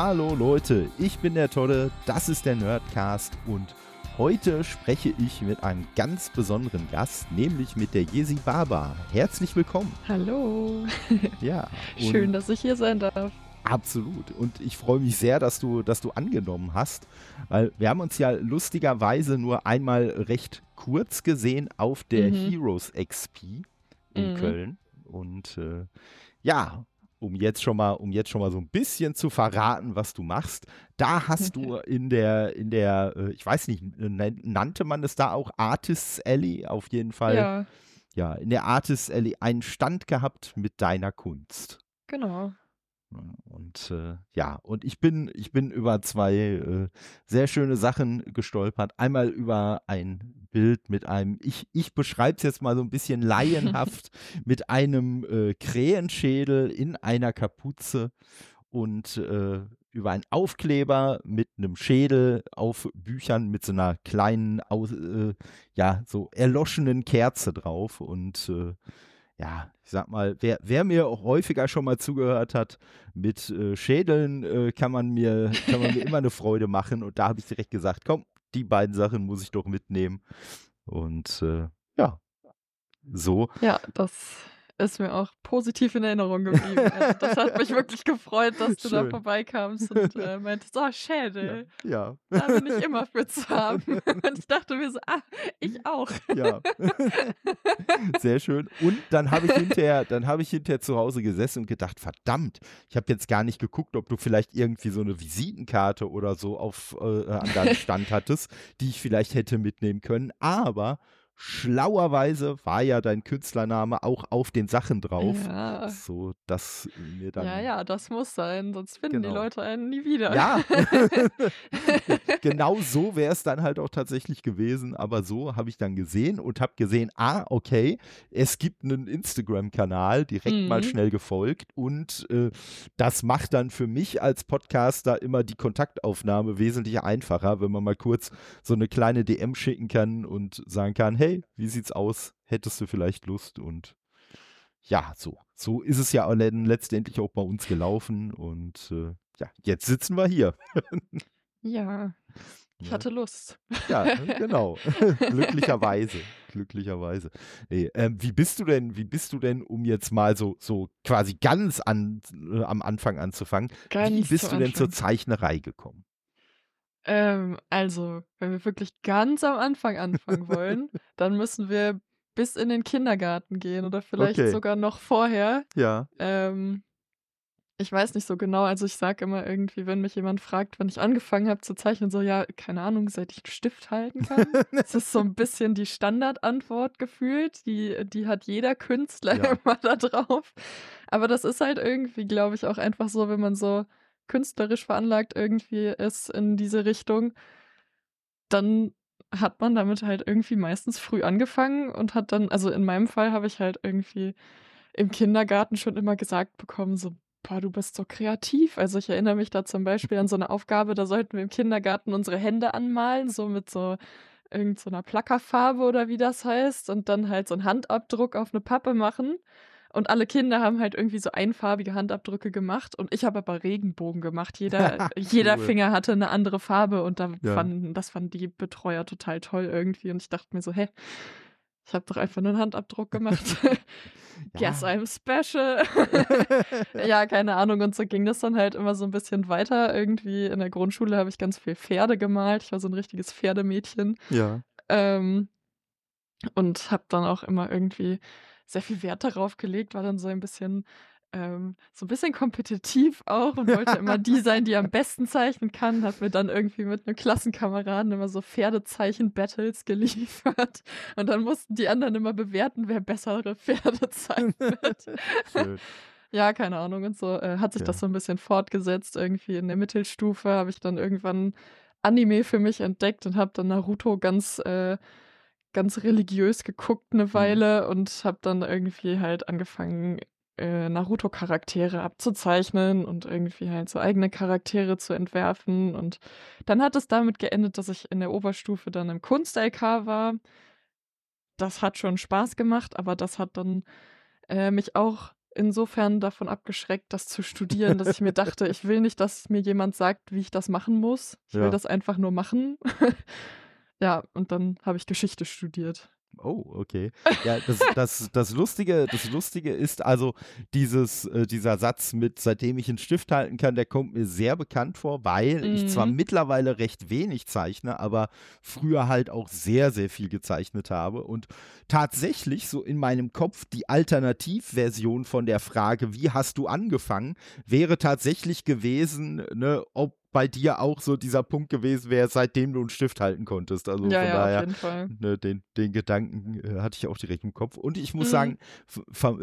Hallo Leute, ich bin der Tolle, das ist der Nerdcast und heute spreche ich mit einem ganz besonderen Gast, nämlich mit der Jesi Baba. Herzlich willkommen. Hallo. Ja. Schön, dass ich hier sein darf. Absolut. Und ich freue mich sehr, dass du, dass du angenommen hast, weil wir haben uns ja lustigerweise nur einmal recht kurz gesehen auf der mhm. Heroes XP in mhm. Köln. Und äh, ja, um jetzt schon mal, um jetzt schon mal so ein bisschen zu verraten, was du machst. Da hast du in der, in der, äh, ich weiß nicht, nannte man es da auch Artists Alley auf jeden Fall. Ja. Ja, in der Artists Alley einen Stand gehabt mit deiner Kunst. Genau. Und äh, ja, und ich bin, ich bin über zwei äh, sehr schöne Sachen gestolpert. Einmal über ein Bild mit einem, ich, ich beschreibe es jetzt mal so ein bisschen laienhaft, mit einem äh, Krähenschädel in einer Kapuze und äh, über einen Aufkleber mit einem Schädel auf Büchern mit so einer kleinen, aus, äh, ja, so erloschenen Kerze drauf und äh, ja, ich sag mal, wer, wer mir auch häufiger schon mal zugehört hat, mit äh, Schädeln äh, kann man mir, kann man mir immer eine Freude machen. Und da habe ich direkt gesagt, komm, die beiden Sachen muss ich doch mitnehmen. Und äh, ja, so. Ja, das ist mir auch positiv in Erinnerung geblieben. Also das hat mich wirklich gefreut, dass du Schön. da vorbeikamst und äh, meintest, oh, Schädel. Ja. ja. Da bin ich immer für zu haben. Und ich dachte mir so, ah, ich auch. Ja. Sehr schön. Und dann habe ich hinterher, dann habe ich hinterher zu Hause gesessen und gedacht, verdammt, ich habe jetzt gar nicht geguckt, ob du vielleicht irgendwie so eine Visitenkarte oder so auf äh, an deinem Stand hattest, die ich vielleicht hätte mitnehmen können. Aber Schlauerweise war ja dein Künstlername auch auf den Sachen drauf. Ja. So, dass mir dann. Ja, ja, das muss sein, sonst finden genau. die Leute einen nie wieder. Ja. genau so wäre es dann halt auch tatsächlich gewesen. Aber so habe ich dann gesehen und habe gesehen, ah, okay, es gibt einen Instagram-Kanal, direkt mhm. mal schnell gefolgt. Und äh, das macht dann für mich als Podcaster immer die Kontaktaufnahme wesentlich einfacher, wenn man mal kurz so eine kleine DM schicken kann und sagen kann, hey, hey, wie sieht's aus? Hättest du vielleicht Lust? Und ja, so, so ist es ja letztendlich auch bei uns gelaufen. Und äh, ja, jetzt sitzen wir hier. ja. Ich hatte Lust. Ja, genau. glücklicherweise. Glücklicherweise. Nee, ähm, wie bist du denn, wie bist du denn, um jetzt mal so, so quasi ganz an, äh, am Anfang anzufangen, ganz wie bist du denn zur Zeichnerei gekommen? Ähm, also, wenn wir wirklich ganz am Anfang anfangen wollen, dann müssen wir bis in den Kindergarten gehen oder vielleicht okay. sogar noch vorher. Ja. Ähm, ich weiß nicht so genau. Also ich sage immer irgendwie, wenn mich jemand fragt, wann ich angefangen habe zu zeichnen, so ja, keine Ahnung, seit ich einen Stift halten kann. das ist so ein bisschen die Standardantwort gefühlt. Die, die hat jeder Künstler ja. immer da drauf. Aber das ist halt irgendwie, glaube ich, auch einfach so, wenn man so künstlerisch veranlagt irgendwie ist in diese Richtung, dann hat man damit halt irgendwie meistens früh angefangen und hat dann, also in meinem Fall habe ich halt irgendwie im Kindergarten schon immer gesagt bekommen, so, boah, du bist so kreativ. Also ich erinnere mich da zum Beispiel an so eine Aufgabe, da sollten wir im Kindergarten unsere Hände anmalen, so mit so irgendeiner so Plackerfarbe oder wie das heißt und dann halt so einen Handabdruck auf eine Pappe machen. Und alle Kinder haben halt irgendwie so einfarbige Handabdrücke gemacht und ich habe aber Regenbogen gemacht. Jeder, jeder Finger hatte eine andere Farbe und da ja. fanden, das fanden die Betreuer total toll irgendwie. Und ich dachte mir so, hä, ich habe doch einfach nur einen Handabdruck gemacht. Guess I'm special. ja, keine Ahnung. Und so ging das dann halt immer so ein bisschen weiter. Irgendwie in der Grundschule habe ich ganz viel Pferde gemalt. Ich war so ein richtiges Pferdemädchen. Ja. Ähm, und habe dann auch immer irgendwie sehr viel Wert darauf gelegt, war dann so ein bisschen ähm, so ein bisschen kompetitiv auch und wollte immer die sein, die am besten zeichnen kann. Hat mir dann irgendwie mit einem Klassenkameraden immer so Pferdezeichen-Battles geliefert. Und dann mussten die anderen immer bewerten, wer bessere Pferde zeichnet. ja, keine Ahnung. Und so äh, hat sich ja. das so ein bisschen fortgesetzt. Irgendwie in der Mittelstufe habe ich dann irgendwann Anime für mich entdeckt und habe dann Naruto ganz äh, ganz religiös geguckt eine mhm. Weile mhm. und habe dann irgendwie halt angefangen, äh, Naruto-Charaktere abzuzeichnen und irgendwie halt so eigene Charaktere zu entwerfen. Und dann hat es damit geendet, dass ich in der Oberstufe dann im Kunst-LK war. Das hat schon Spaß gemacht, aber das hat dann äh, mich auch insofern davon abgeschreckt, das zu studieren, dass ich mir dachte, ich will nicht, dass mir jemand sagt, wie ich das machen muss. Ich Ja. will das einfach nur machen. Ja, und dann habe ich Geschichte studiert. Oh, okay. Ja, das, das, das, Lustige, das Lustige ist also, dieses, äh, dieser Satz mit, seitdem ich einen Stift halten kann, der kommt mir sehr bekannt vor, weil ich zwar Mhm. mittlerweile recht wenig zeichne, aber früher halt auch sehr, sehr viel gezeichnet habe. Und tatsächlich so in meinem Kopf die Alternativversion von der Frage, wie hast du angefangen, wäre tatsächlich gewesen, ne, ob bei dir auch so dieser Punkt gewesen wäre, seitdem du einen Stift halten konntest. Also ja, von ja, daher auf jeden Fall. ne, den, den Gedanken äh, hatte ich auch direkt im Kopf. Und ich muss Mhm. sagen,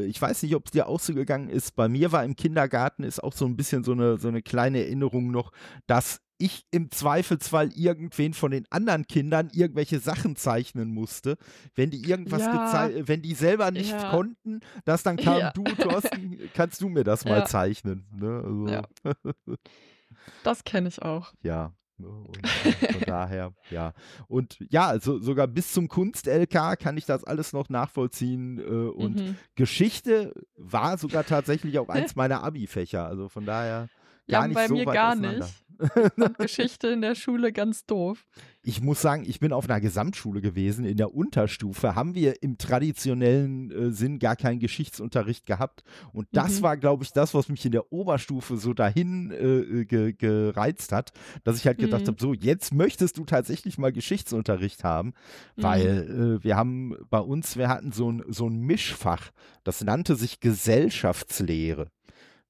ich weiß nicht, ob es dir auch so gegangen ist. Bei mir war im Kindergarten ist auch so ein bisschen so eine, so eine kleine Erinnerung noch, dass ich im Zweifelsfall irgendwen von den anderen Kindern irgendwelche Sachen zeichnen musste, wenn die irgendwas Ja. wenn die selber nicht Ja. konnten, dass dann kam Ja. du, Thorsten, kannst du mir das mal zeichnen. Ne? Also, Ja. Das kenne ich auch. ja. ne, Und äh, von daher, ja. Und ja, also sogar bis zum Kunst-LK kann ich das alles noch nachvollziehen. Äh, und Mhm. Geschichte war sogar tatsächlich auch eins meiner Abi-Fächer. Also von daher Ja, gar nicht bei so mir weit gar nicht. Geschichte in der Schule ganz doof. Ich muss sagen, ich bin auf einer Gesamtschule gewesen. In der Unterstufe haben wir im traditionellen äh, Sinn gar keinen Geschichtsunterricht gehabt. Und das Mhm. war, glaube ich, das, was mich in der Oberstufe so dahin äh, ge gereizt hat, dass ich halt gedacht Mhm. habe, so, jetzt möchtest du tatsächlich mal Geschichtsunterricht haben, Mhm. weil äh, wir haben bei uns, wir hatten so ein, so ein Mischfach, das nannte sich Gesellschaftslehre.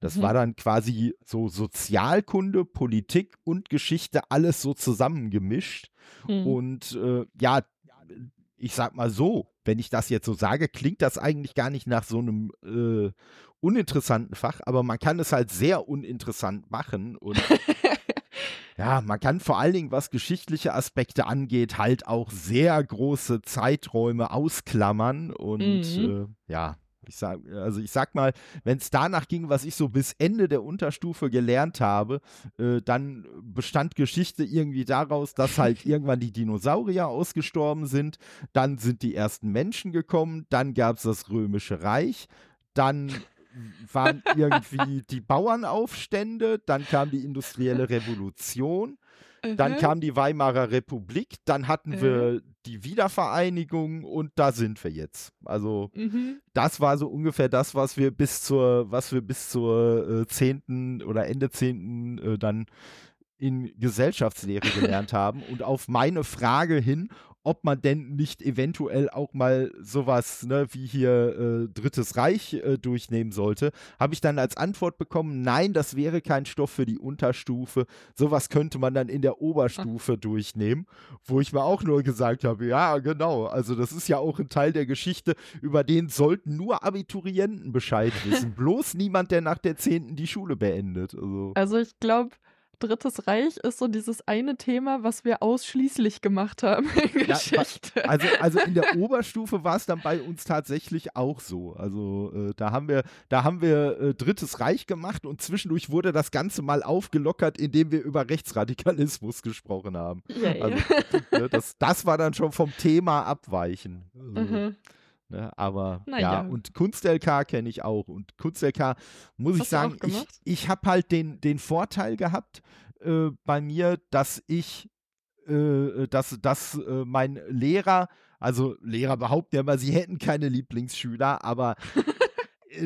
Das Mhm. war dann quasi so Sozialkunde, Politik und Geschichte alles so zusammengemischt. Mhm. Und äh, ja, ich sag mal so, wenn ich das jetzt so sage, klingt das eigentlich gar nicht nach so einem äh, uninteressanten Fach, aber man kann es halt sehr uninteressant machen und ja, man kann vor allen Dingen, was geschichtliche Aspekte angeht, halt auch sehr große Zeiträume ausklammern und Mhm. äh, ja. Ich sag, also ich sag mal, wenn es danach ging, was ich so bis Ende der Unterstufe gelernt habe, äh, dann bestand Geschichte irgendwie daraus, dass halt irgendwann die Dinosaurier ausgestorben sind, dann sind die ersten Menschen gekommen, dann gab es das Römische Reich, dann waren irgendwie die Bauernaufstände, dann kam die industrielle Revolution, dann Mhm. kam die Weimarer Republik, dann hatten Mhm. wir die Wiedervereinigung und da sind wir jetzt. Also Mhm. das war so ungefähr das, was wir bis zur, was wir bis zur äh, 10. oder Ende 10. Äh, dann in Gesellschaftslehre gelernt haben. Und auf meine Frage hin, ob man denn nicht eventuell auch mal sowas ne, wie hier äh, Drittes Reich äh, durchnehmen sollte, habe ich dann als Antwort bekommen, nein, das wäre kein Stoff für die Unterstufe. Sowas könnte man dann in der Oberstufe durchnehmen, wo ich mir auch nur gesagt habe, ja, genau, also das ist ja auch ein Teil der Geschichte, über den sollten nur Abiturienten Bescheid wissen. Bloß niemand, der nach der 10. die Schule beendet. Also. Also ich glaube, Drittes Reich ist so dieses eine Thema, was wir ausschließlich gemacht haben in Ja, Geschichte. Also, also in der Oberstufe war es dann bei uns tatsächlich auch so. Also äh, da haben wir, da haben wir äh, Drittes Reich gemacht und zwischendurch wurde das Ganze mal aufgelockert, indem wir über Rechtsradikalismus gesprochen haben. Yay. Also, ne, das, das war dann schon vom Thema abweichen. Also, mhm. Ne, aber Na ja, und Kunst-LK kenne ich auch. Und Kunst-LK, muss ich Hast du sagen, ich, ich habe halt den, den Vorteil gehabt äh, bei mir, dass ich äh, dass, dass äh, mein Lehrer, also Lehrer behaupten ja immer, sie hätten keine Lieblingsschüler, aber äh,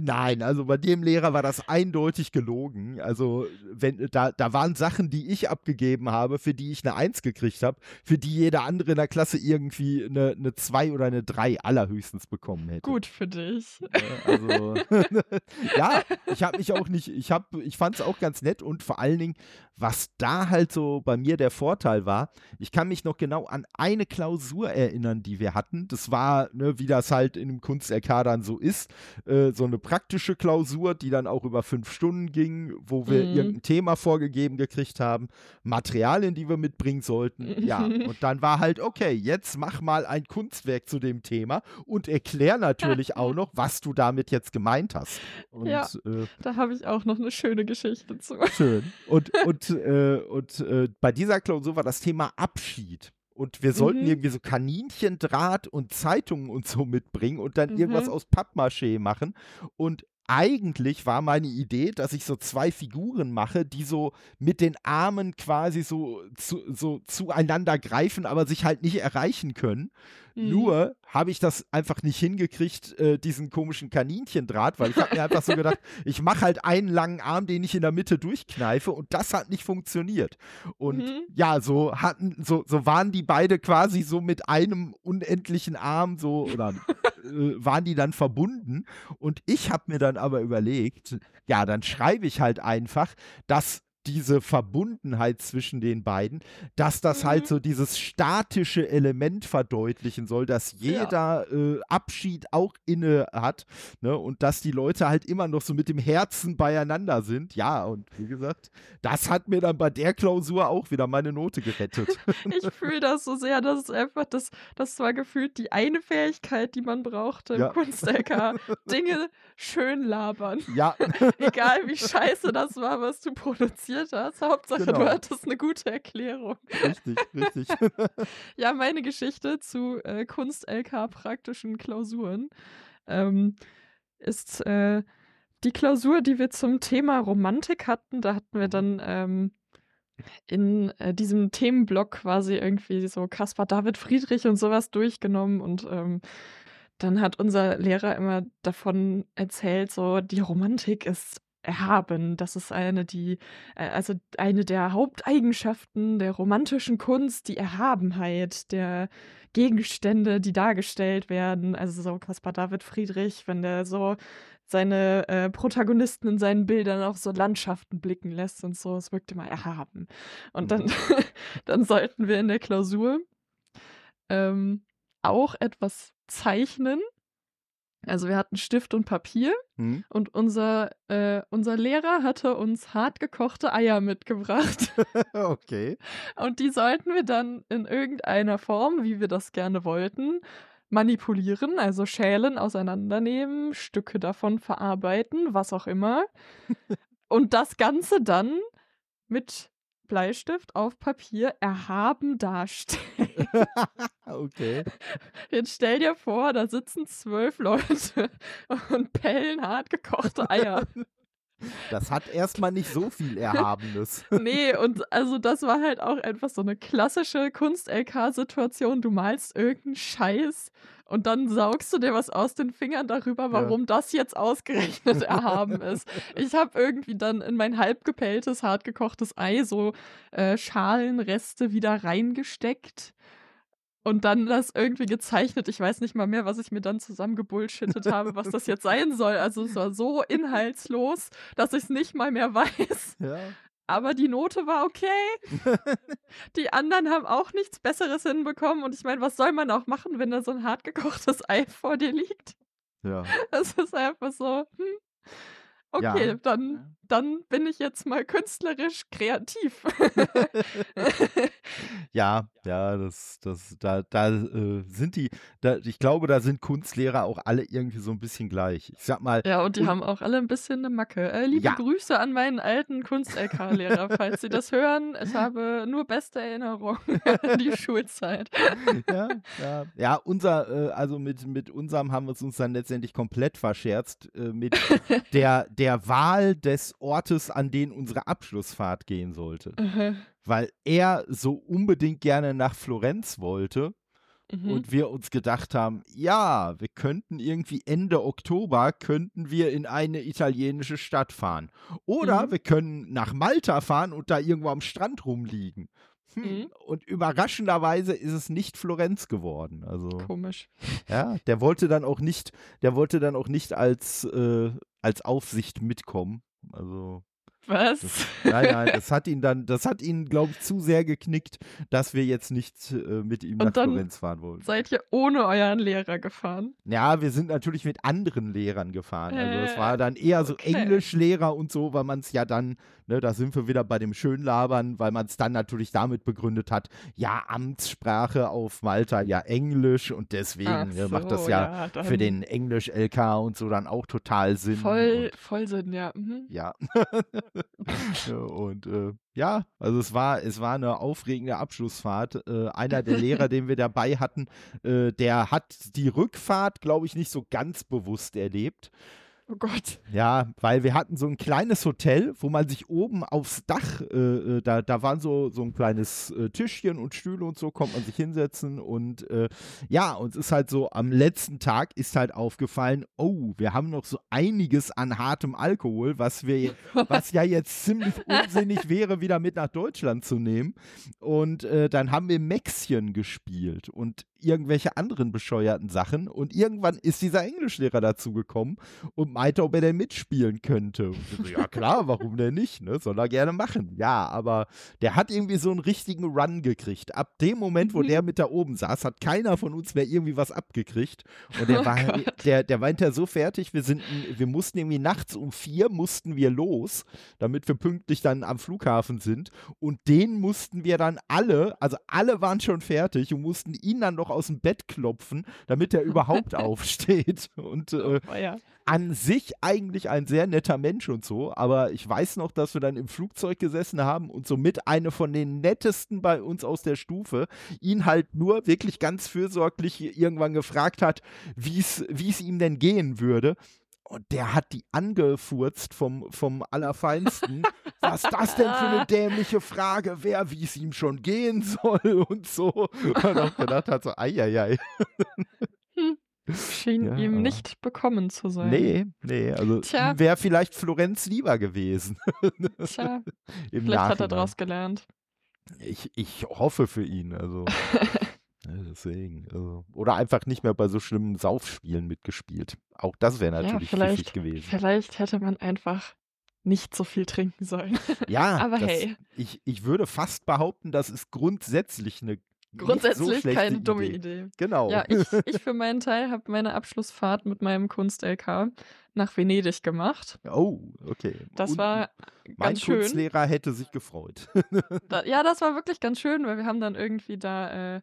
nein, also bei dem Lehrer war das eindeutig gelogen. Also wenn da, da waren Sachen, die ich abgegeben habe, für die ich eine Eins gekriegt habe, für die jeder andere in der Klasse irgendwie eine, eine 2 oder eine 3 allerhöchstens bekommen hätte. Gut für dich. Also, ja, ich habe mich auch nicht, ich habe, ich fand es auch ganz nett und vor allen Dingen, was da halt so bei mir der Vorteil war, ich kann mich noch genau an eine Klausur erinnern, die wir hatten. Das war, ne, wie das halt in einem Kunst-LK dann so ist, äh, so eine praktische Klausur, die dann auch über fünf Stunden ging, wo wir Mhm. irgendein Thema vorgegeben gekriegt haben, Materialien, die wir mitbringen sollten. Ja, und dann war halt, okay, jetzt mach mal ein Kunstwerk zu dem Thema und erklär natürlich auch noch, was du damit jetzt gemeint hast. Und Ja. äh, Da habe ich auch noch eine schöne Geschichte zu. schön. Und, und, äh, und äh, bei dieser Klausur war das Thema Abschied. Und wir sollten Mhm. irgendwie so Kaninchendraht und Zeitungen und so mitbringen und dann irgendwas Mhm. aus Pappmaché machen. Und eigentlich war meine Idee, dass ich so zwei Figuren mache, die so mit den Armen quasi so, zu, so zueinander greifen, aber sich halt nicht erreichen können. Mhm. Nur habe ich das einfach nicht hingekriegt, äh, diesen komischen Kaninchendraht, weil ich habe mir einfach so gedacht, ich mache halt einen langen Arm, den ich in der Mitte durchkneife und das hat nicht funktioniert. Und mhm. ja, so hatten, so, so waren die beide quasi so mit einem unendlichen Arm so oder äh, waren die dann verbunden. Und ich habe mir dann aber überlegt, ja, dann schreibe ich halt einfach, dass diese Verbundenheit zwischen den beiden, dass das halt mhm. halt so dieses statische Element verdeutlichen soll, dass jeder ja. äh, Abschied auch inne hat ne? und dass die Leute halt immer noch so mit dem Herzen beieinander sind. Ja, und wie gesagt, das hat mir dann bei der Klausur auch wieder meine Note gerettet. ich fühle das so sehr, das ist einfach, das, das war gefühlt die eine Fähigkeit, die man brauchte im ja. Kunst-LK. Dinge schön labern. Ja. Egal wie scheiße das war, was du produziert hast. Hauptsache, genau. du hattest eine gute Erklärung. Richtig, richtig. ja, meine Geschichte zu äh, Kunst-LK praktischen Klausuren ähm, ist äh, die Klausur, die wir zum Thema Romantik hatten. Da hatten wir mhm. dann ähm, in äh, diesem Themenblock quasi irgendwie so Caspar David Friedrich und sowas durchgenommen und ähm, dann hat unser Lehrer immer davon erzählt, so die Romantik ist erhaben. Das ist eine, die, äh, also eine der Haupteigenschaften der romantischen Kunst, die Erhabenheit der Gegenstände, die dargestellt werden. Also so Caspar David Friedrich, wenn der so seine äh, Protagonisten in seinen Bildern auf so Landschaften blicken lässt und so, es wirkt immer erhaben. Und dann, mhm. dann sollten wir in der Klausur ähm, auch etwas zeichnen. Also wir hatten Stift und Papier hm. und unser, äh, unser Lehrer hatte uns hart gekochte Eier mitgebracht. okay. Und die sollten wir dann in irgendeiner Form, wie wir das gerne wollten, manipulieren, also schälen, auseinandernehmen, Stücke davon verarbeiten, was auch immer. und das Ganze dann mit Bleistift auf Papier erhaben darstellen. okay. Jetzt stell dir vor, da sitzen zwölf Leute und pellen hart gekochte Eier. Das hat erstmal nicht so viel Erhabenes. nee, und also das war halt auch einfach so eine klassische Kunst-LK-Situation. Du malst irgendeinen Scheiß und dann saugst du dir was aus den Fingern darüber, warum ja. das jetzt ausgerechnet erhaben ist. Ich habe irgendwie dann in mein halb gepelltes, hart gekochtes Ei so äh, Schalenreste wieder reingesteckt und dann das irgendwie gezeichnet. Ich weiß nicht mal mehr, was ich mir dann zusammengebullshittet habe, was das jetzt sein soll. Also es war so inhaltslos, dass ich es nicht mal mehr weiß. Ja. Aber die Note war okay. die anderen haben auch nichts Besseres hinbekommen. Und ich meine, was soll man auch machen, wenn da so ein hartgekochtes Ei vor dir liegt? Ja. Es ist einfach so, hm, Okay, ja. dann, dann bin ich jetzt mal künstlerisch kreativ. ja, ja, das, das, da, da äh, sind die, da, ich glaube, da sind Kunstlehrer auch alle irgendwie so ein bisschen gleich. Ich sag mal. Ja, und die und, haben auch alle ein bisschen eine Macke. Äh, liebe ja. Grüße an meinen alten Kunst-LK-Lehrer, falls Sie das hören. Ich habe nur beste Erinnerungen an die Schulzeit. ja, ja, ja, unser, äh, also mit, mit unserem haben wir es uns dann letztendlich komplett verscherzt, äh, mit der der Wahl des Ortes, an den unsere Abschlussfahrt gehen sollte. Mhm. Weil er so unbedingt gerne nach Florenz wollte. Mhm. Und wir uns gedacht haben, ja, wir könnten irgendwie Ende Oktober könnten wir in eine italienische Stadt fahren. Oder mhm. wir können nach Malta fahren und da irgendwo am Strand rumliegen. Hm. Mhm. Und überraschenderweise ist es nicht Florenz geworden. Also komisch. Ja, der wollte dann auch nicht, der wollte dann auch nicht als äh, als Aufsicht mitkommen. Also was? Das, nein, nein, das hat ihn dann, das hat ihn, glaube ich, zu sehr geknickt, dass wir jetzt nicht äh, mit ihm nach Florenz fahren wollen. Seid ihr ohne euren Lehrer gefahren? Ja, wir sind natürlich mit anderen Lehrern gefahren. Also es war dann eher so okay. Englischlehrer und so, weil man es ja dann, ne, da sind wir wieder bei dem Schönlabern, weil man es dann natürlich damit begründet hat, ja, Amtssprache auf Malta, ja Englisch und deswegen so, macht das ja, ja für den Englisch-LK und so dann auch total Sinn. Voll, voll Sinn, ja. Mhm. Ja. und äh, ja, also es war, es war eine aufregende Abschlussfahrt. Äh, einer der Lehrer, den wir dabei hatten, äh, der hat die Rückfahrt, glaube ich, nicht so ganz bewusst erlebt. Oh Gott. Ja, weil wir hatten so ein kleines Hotel, wo man sich oben aufs Dach, äh, äh, da, da waren so, so ein kleines äh, Tischchen und Stühle und so, konnte man sich hinsetzen. Und äh, ja, uns ist halt so, am letzten Tag ist halt aufgefallen, oh, wir haben noch so einiges an hartem Alkohol, was wir, was ja jetzt ziemlich unsinnig wäre, wieder mit nach Deutschland zu nehmen. Und äh, dann haben wir Mäxchen gespielt und irgendwelche anderen bescheuerten Sachen. Und irgendwann ist dieser Englischlehrer dazu gekommen und meinte, ob er denn mitspielen könnte. So, ja klar, warum denn nicht? Ne? Soll er gerne machen. Ja, aber der hat irgendwie so einen richtigen Run gekriegt. Ab dem Moment, wo mhm. der mit da oben saß, hat keiner von uns mehr irgendwie was abgekriegt. Und der oh war, der, der war hinterher so fertig, wir sind, wir mussten irgendwie nachts um vier mussten wir los, damit wir pünktlich dann am Flughafen sind. Und den mussten wir dann alle, also alle waren schon fertig und mussten ihn dann noch aus dem Bett klopfen, damit er überhaupt aufsteht. Und äh, oh, ja an sich eigentlich ein sehr netter Mensch und so, aber ich weiß noch, dass wir dann im Flugzeug gesessen haben und somit eine von den nettesten bei uns aus der Stufe ihn halt nur wirklich ganz fürsorglich irgendwann gefragt hat, wie es ihm denn gehen würde. Und der hat die angefurzt vom, vom Allerfeinsten. Was das denn für eine dämliche Frage wer wie es ihm schon gehen soll und so. Und auch gedacht hat so, ei, ei, ei. Hm. Schien ja, ihm nicht bekommen zu sein. Nee, nee, also wäre vielleicht Florenz lieber gewesen. Tja, vielleicht Nachhinein. hat er daraus gelernt. Ich, ich hoffe für ihn, also. Deswegen. Also. Oder einfach nicht mehr bei so schlimmen Saufspielen mitgespielt. Auch das wäre natürlich ja, pfiffig gewesen. Vielleicht hätte man einfach nicht so viel trinken sollen. Ja, aber das, hey. Ich, ich würde fast behaupten, das ist grundsätzlich eine Grundsätzlich so keine dumme Idee. Genau. Ja, ich, ich für meinen Teil habe meine Abschlussfahrt mit meinem Kunst-LK nach Venedig gemacht. Oh, okay. Das Und war ganz schön. Mein Kunstlehrer hätte sich gefreut. da, ja, das war wirklich ganz schön, weil wir haben dann irgendwie da äh,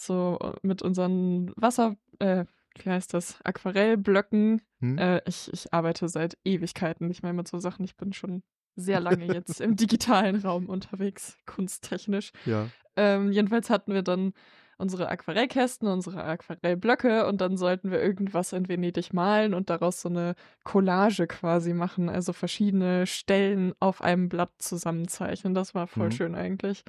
so mit unseren Wasser, äh, wie heißt das, Aquarellblöcken. Hm? Äh, ich, ich arbeite seit Ewigkeiten nicht mehr mit so Sachen. Ich bin schon sehr lange jetzt im digitalen Raum unterwegs, kunsttechnisch. Ja. Ähm, jedenfalls hatten wir dann unsere Aquarellkästen, unsere Aquarellblöcke und dann sollten wir irgendwas in Venedig malen und daraus so eine Collage quasi machen, also verschiedene Stellen auf einem Blatt zusammenzeichnen. Das war voll mhm. schön eigentlich.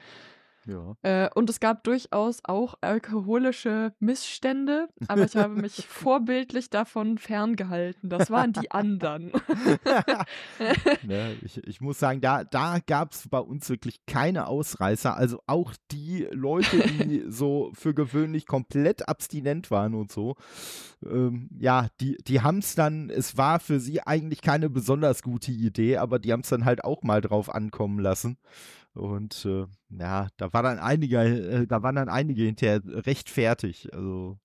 Ja. Äh, und es gab durchaus auch alkoholische Missstände, aber ich habe mich vorbildlich davon ferngehalten. Das waren die anderen. ne, ich, ich, muss sagen, da, da gab es bei uns wirklich keine Ausreißer. Also auch die Leute, die so für gewöhnlich komplett abstinent waren und so, ähm, ja, die, die haben es dann, es war für sie eigentlich keine besonders gute Idee, aber die haben es dann halt auch mal drauf ankommen lassen. Und äh, ja, da war dann einige, äh, da waren dann einige hinterher recht fertig. Also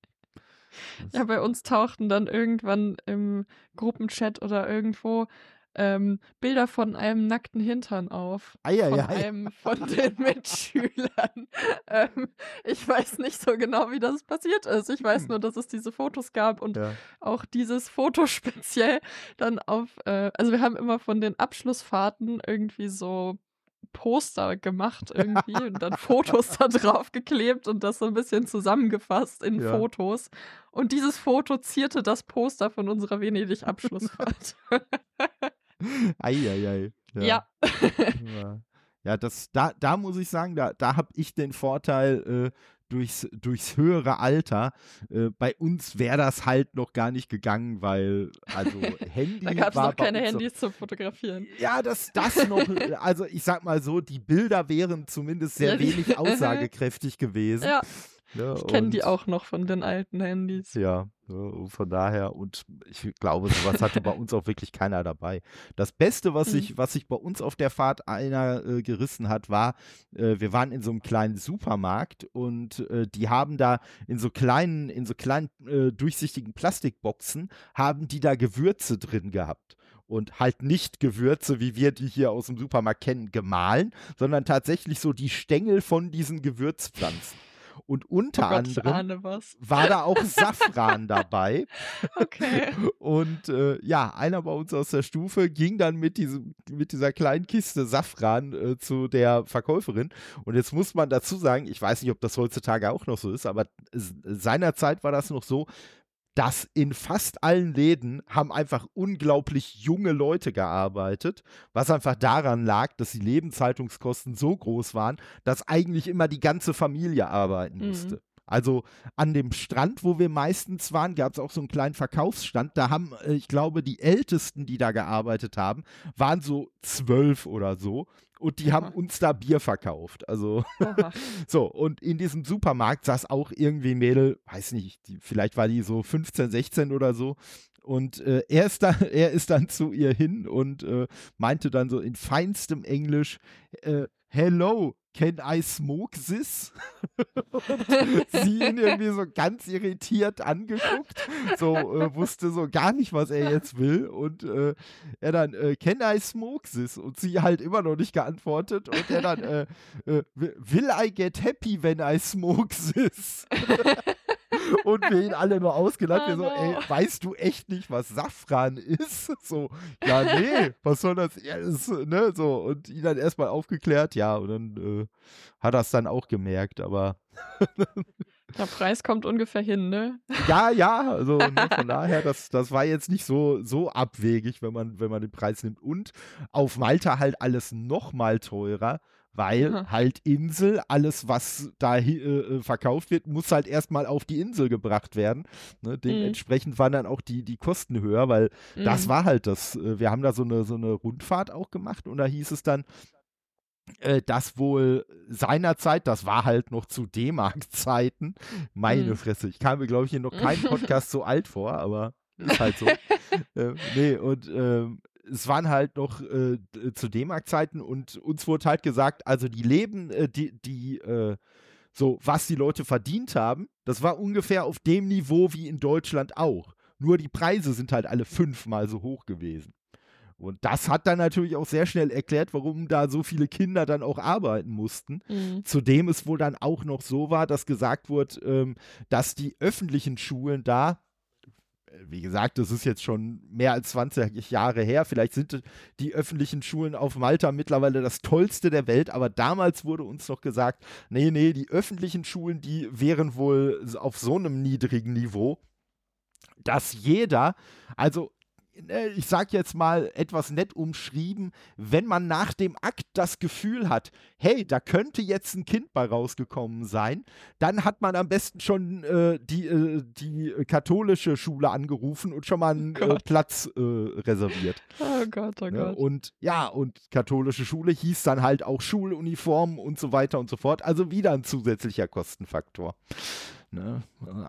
ja, bei uns tauchten dann irgendwann im Gruppenchat oder irgendwo ähm, Bilder von einem nackten Hintern auf. Ah, ja, von ja, einem von den Mitschülern. ähm, ich weiß nicht so genau, wie das passiert ist. Ich weiß nur, dass es diese Fotos gab und auch dieses Foto speziell dann auf, äh, also wir haben immer von den Abschlussfahrten irgendwie so Poster gemacht irgendwie und dann Fotos da drauf geklebt und das so ein bisschen zusammengefasst in ja. Fotos. Und dieses Foto zierte das Poster von unserer Venedig-Abschlussfahrt. Eieiei. Ja. ja. ja. das, da, da muss ich sagen, da, da habe ich den Vorteil, äh, durchs, durchs höhere Alter. Äh, bei uns wäre das halt noch gar nicht gegangen, weil, also Handy. da gab es noch keine Handys zum Fotografieren. Ja, das, das noch. also ich sag mal so, die Bilder wären zumindest sehr wenig aussagekräftig gewesen. Ja. Ja, ich kenne die auch noch von den alten Handys. Ja, von daher, und ich glaube, sowas hatte bei uns auch wirklich keiner dabei. Das Beste, was sich, mhm. was sich bei uns auf der Fahrt einer äh, gerissen hat, war, äh, wir waren in so einem kleinen Supermarkt und äh, die haben da in so kleinen, in so kleinen äh, durchsichtigen Plastikboxen, haben die da Gewürze drin gehabt und halt nicht Gewürze, wie wir die hier aus dem Supermarkt kennen, gemahlen, sondern tatsächlich so die Stängel von diesen Gewürzpflanzen. Und unter oh Gott, anderem war da auch Safran dabei. Okay. Und äh, ja, einer bei uns aus der Stufe ging dann mit, diesem, mit dieser kleinen Kiste Safran äh, zu der Verkäuferin. Und jetzt muss man dazu sagen, ich weiß nicht, ob das heutzutage auch noch so ist, aber seinerzeit war das noch so, dass in fast allen Läden haben einfach unglaublich junge Leute gearbeitet, was einfach daran lag, dass die Lebenshaltungskosten so groß waren, dass eigentlich immer die ganze Familie arbeiten Mhm. Also an dem Strand, wo wir meistens waren, gab es auch so einen kleinen Verkaufsstand. Da haben, äh, ich glaube, die Ältesten, die da gearbeitet haben, waren so zwölf oder so. Und die haben Aha. uns da Bier verkauft. Also so, und in diesem Supermarkt saß auch irgendwie ein Mädel, weiß nicht, die, vielleicht war die so 15, 16 oder so. Und äh, er, ist da, er ist dann zu ihr hin und äh, meinte dann so in feinstem Englisch, äh, Hello, can I smoke this? sie ihn irgendwie so ganz irritiert angeguckt, so äh, wusste so gar nicht, was er jetzt will. Und äh, er dann, äh, can I smoke this? Und sie halt immer noch nicht geantwortet. Und er dann, äh, äh, will I get happy when I smoke this? Und wir ihn alle nur ausgelacht. Oh wir so, no. ey, weißt du echt nicht, was Safran ist? So, ja, nee, was soll das? Ja, ist, ne, so. Und ihn dann erstmal aufgeklärt, ja, und dann äh, hat er es dann auch gemerkt, aber Der Preis kommt ungefähr hin, ne? ja, ja, also ne, von daher, das, das war jetzt nicht so, so abwegig, wenn man, wenn man den Preis nimmt. Und auf Malta halt alles noch mal teurer, weil Aha. halt Insel, alles, was da äh, äh, verkauft wird, muss halt erstmal auf die Insel gebracht werden. Ne, dementsprechend waren dann auch die, die Kosten höher, weil das Mhm. war halt das. äh, Wir haben da so eine, so eine Rundfahrt auch gemacht und da hieß es dann, äh, dass wohl seinerzeit, das war halt noch zu D-Mark-Zeiten, meine Mhm. Fresse, ich kam mir, glaube ich, in noch keinem Podcast so alt vor, aber ist halt so. äh, nee, und ähm, es waren halt noch äh, d- zu D-Mark-Zeiten und uns wurde halt gesagt, also die Leben, äh, die, die, äh, so, was die Leute verdient haben, das war ungefähr auf dem Niveau wie in Deutschland auch. Nur die Preise sind halt alle fünfmal so hoch gewesen. Und das hat dann natürlich auch sehr schnell erklärt, warum da so viele Kinder dann auch arbeiten mussten. Mhm. Zudem es wohl dann auch noch so war, dass gesagt wurde, ähm, dass die öffentlichen Schulen da, äh, wie gesagt, das ist jetzt schon mehr als 20 Jahre her, vielleicht sind die öffentlichen Schulen auf Malta mittlerweile das tollste der Welt, aber damals wurde uns noch gesagt, nee, nee, die öffentlichen Schulen, die wären wohl auf so einem niedrigen Niveau, dass jeder, also ich sag jetzt mal etwas nett umschrieben, wenn man nach dem Akt das Gefühl hat, hey, da könnte jetzt ein Kind bei rausgekommen sein, dann hat man am besten schon äh, die, äh, die katholische Schule angerufen und schon mal einen äh, Gott. Platz äh, reserviert. Oh Gott, oh Ne? Gott. Und ja, und katholische Schule hieß dann halt auch Schuluniformen und so weiter und so fort. Also wieder ein zusätzlicher Kostenfaktor. Ne?